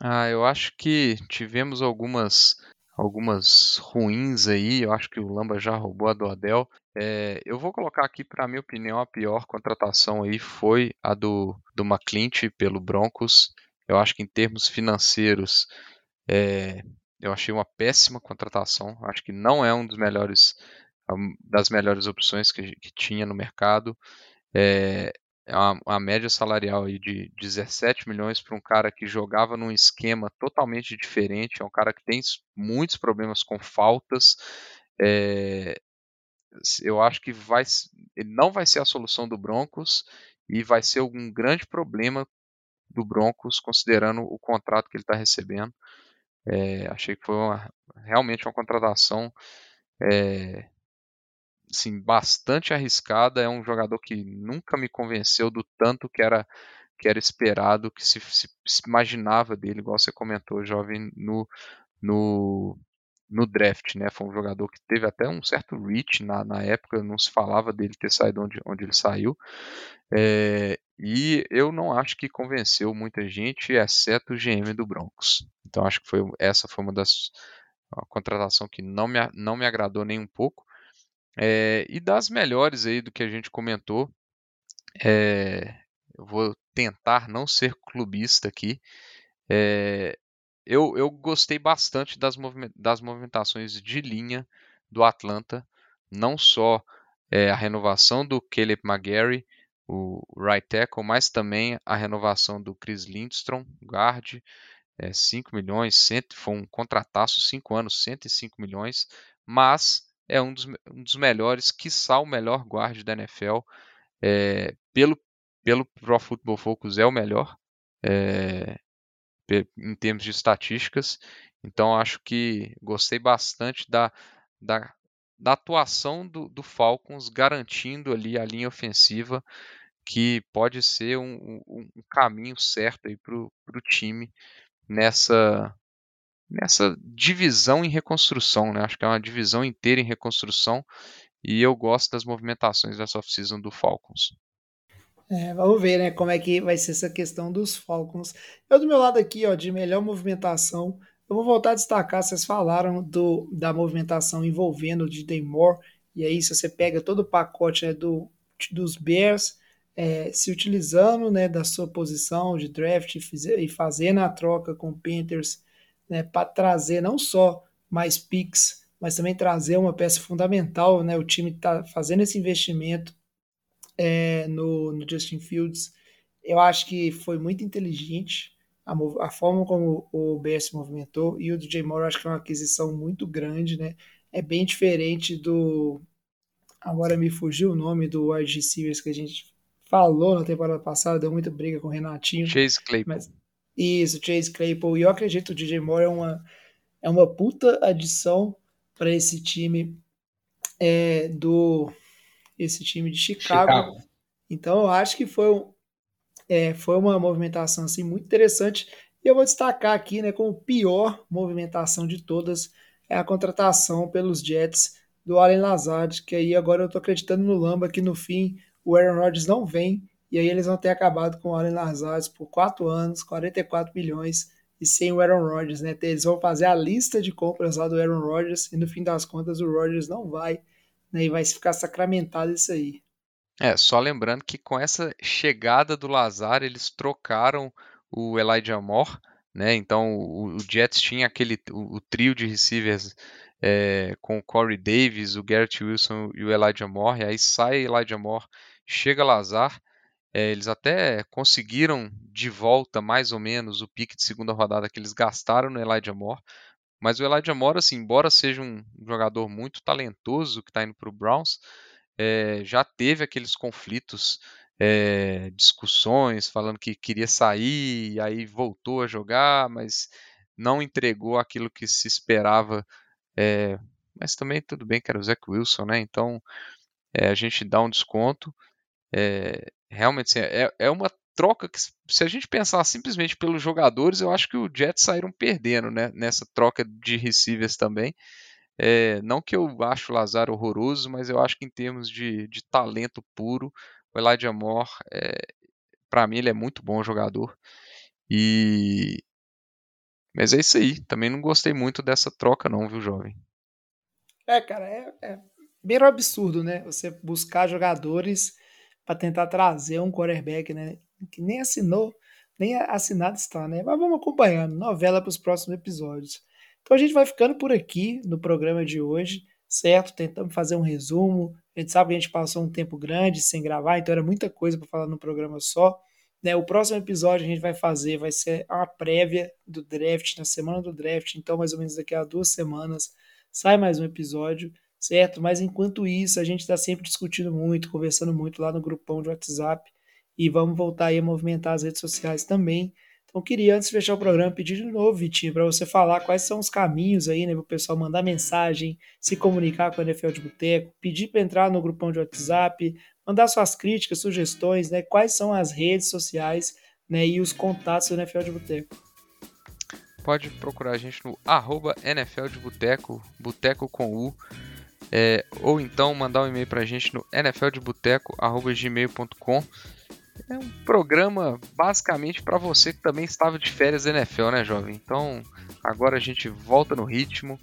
S4: Ah, eu acho que tivemos algumas algumas ruins aí. Eu acho que o Lamba já roubou a do Adel. É, eu vou colocar aqui, para minha opinião, a pior contratação aí foi a do, do McClint pelo Broncos. Eu acho que em termos financeiros, é, eu achei uma péssima contratação. Acho que não é um dos melhores das melhores opções que, que tinha no mercado. É, é uma, uma, média salarial aí de 17 milhões para um cara que jogava num esquema totalmente diferente, é um cara que tem muitos problemas com faltas. É, eu acho que vai, ele não vai ser a solução do Broncos e vai ser um grande problema do Broncos, considerando o contrato que ele está recebendo. É, achei que foi uma, realmente uma contratação é, assim, bastante arriscada. É um jogador que nunca me convenceu do tanto que era que era esperado, que se, se, imaginava dele, igual você comentou, jovem, no, no, no draft, né? Foi um jogador que teve até um certo reach na, na época, não se falava dele ter saído onde, onde ele saiu. É, e eu não acho que convenceu muita gente, exceto o GM do Broncos. Então acho que foi, essa foi uma das uma contratação que não me, não me agradou nem um pouco. É, e das melhores aí do que a gente comentou, é, eu vou tentar não ser clubista aqui. É, eu, eu, gostei bastante das, das, movimentações de linha do Atlanta, não só a renovação do Caleb McGarry, o right tackle, mas também a renovação do Chris Lindstrom, guard, é, 5 milhões, cento, foi um contrataço, 5 anos, 105 milhões, mas é um dos, um dos melhores, quiçá o melhor guarde da NFL. É, pelo, pelo Pro Football Focus é o melhor é, em termos de estatísticas. Então acho que gostei bastante da, da, da atuação do, do, Falcons garantindo ali a linha ofensiva que pode ser um, um, um caminho certo para o time nessa nessa divisão em reconstrução, né? Acho que é uma divisão inteira em reconstrução e eu gosto das movimentações dessa off-season do Falcons.
S3: É, vamos ver, né, como é que vai ser essa questão dos Falcons. Eu do meu lado aqui, ó, de melhor movimentação, eu vou voltar a destacar, vocês falaram do, da movimentação envolvendo o DJ Moore, e aí se você pega todo o pacote né, do, dos Bears, é, se utilizando né, da sua posição de draft e fazendo a troca com o Panthers né, para trazer não só mais picks, mas também trazer uma peça fundamental. Né, o time está fazendo esse investimento é, no, no, Justin Fields. Eu acho que foi muito inteligente a, a forma como o, BS movimentou e o DJ Moore acho que é uma aquisição muito grande, né? É bem diferente do. Agora me fugiu o nome do wide receivers que a gente falou na temporada passada, deu muita briga com o Renatinho.
S4: Chase Claypool.
S3: Mas, isso, Chase Claypool. E eu acredito que o DJ Moore é uma, é uma puta adição para esse time é, do esse time de Chicago. Chicago. Então eu acho que foi, um, é, foi uma movimentação assim, muito interessante. E eu vou destacar aqui né, como pior movimentação de todas é a contratação pelos Jets do Allen Lazard, que aí agora eu tô acreditando no Lamba que no fim o Aaron Rodgers não vem e aí eles vão ter acabado com o Allen Lazard por 4 anos, 44 milhões. e sem o Aaron Rodgers, né? Eles vão fazer a lista de compras lá do Aaron Rodgers e no fim das contas o Rodgers não vai, né? E vai ficar sacramentado isso aí.
S4: É, só lembrando que com essa chegada do Lazar, eles trocaram o Elijah Moore, né? Então o, o Jets tinha aquele o, o trio de receivers é, com o Corey Davis, o Garrett Wilson e o Elijah Moore. E aí sai Elijah Moore, chega Lazar. É, eles até conseguiram de volta mais ou menos o pique de segunda rodada que eles gastaram no Elijah Moore. Mas o Elijah Moore, assim, embora seja um jogador muito talentoso que está indo para o Browns, é, já teve aqueles conflitos, é, discussões, falando que queria sair, e aí voltou a jogar, mas não entregou aquilo que se esperava. É, mas também tudo bem que era o Zach Wilson, né? Então a gente dá um desconto. Realmente assim, é, é uma troca que, se a gente pensar simplesmente pelos jogadores, eu acho que o Jets saíram perdendo né, nessa troca de receivers também. É, não que eu acho o Lazar horroroso, mas eu acho que em termos de, de talento puro, o Elijah Moore, é, para mim, ele é muito bom jogador. E. Mas é isso aí. Também não gostei muito dessa troca, não, viu, jovem?
S3: É, cara, é, é bem absurdo, né? Você buscar jogadores para tentar trazer um quarterback, né? Que nem assinou, nem assinado está, né? Mas vamos acompanhando. Novela para os próximos episódios. Então a gente vai ficando por aqui no programa de hoje, certo? Tentamos fazer um resumo. A gente sabe que a gente passou um tempo grande sem gravar, então era muita coisa para falar no programa só. Né? O próximo episódio a gente vai fazer vai ser uma prévia do draft, na semana do draft, então mais ou menos daqui a duas semanas sai mais um episódio, certo? Mas enquanto isso, a gente está sempre discutindo muito, conversando muito lá no grupão de WhatsApp e vamos voltar aí a movimentar as redes sociais também. Então, queria, antes de fechar o programa, pedir de novo, Vitinho, para você falar quais são os caminhos aí, né, para o pessoal mandar mensagem, se comunicar com a NFL de Boteco, pedir para entrar no grupão de WhatsApp, mandar suas críticas, sugestões, né, quais são as redes sociais né, e os contatos do NFL de Boteco.
S4: Pode procurar a gente no arroba NFL de Boteco, Boteco com U, é, ou então mandar um e-mail para a gente no nfldeboteco.gmail.com é um programa basicamente para você que também estava de férias da NFL, né, jovem? Então agora a gente volta no ritmo,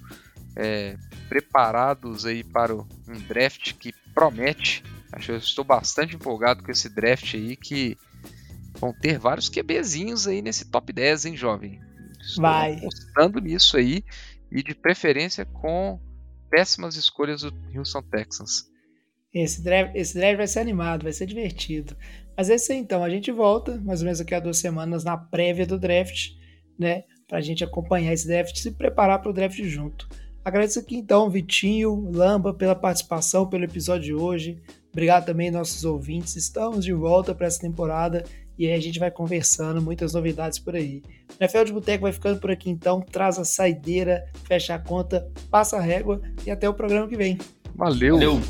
S4: é, preparados aí para um draft que promete. Acho que eu estou bastante empolgado com esse draft aí que vão ter vários QBzinhos aí nesse top 10, hein, jovem?
S3: Estou Vai.
S4: apostando nisso aí e de preferência com péssimas escolhas do Houston Texans.
S3: Esse draft, esse draft vai ser animado, vai ser divertido. Mas é isso aí, então. A gente volta, mais ou menos daqui a duas semanas, na prévia do draft, né? Pra gente acompanhar esse draft e se preparar para o draft junto. Agradeço aqui então, Vitinho, Lamba, pela participação, pelo episódio de hoje. Obrigado também nossos ouvintes. Estamos de volta para essa temporada e aí a gente vai conversando, muitas novidades por aí. O NFL de Boteco vai ficando por aqui então. Traz a saideira, fecha a conta, passa a régua e até o programa que vem.
S4: Valeu. Valeu.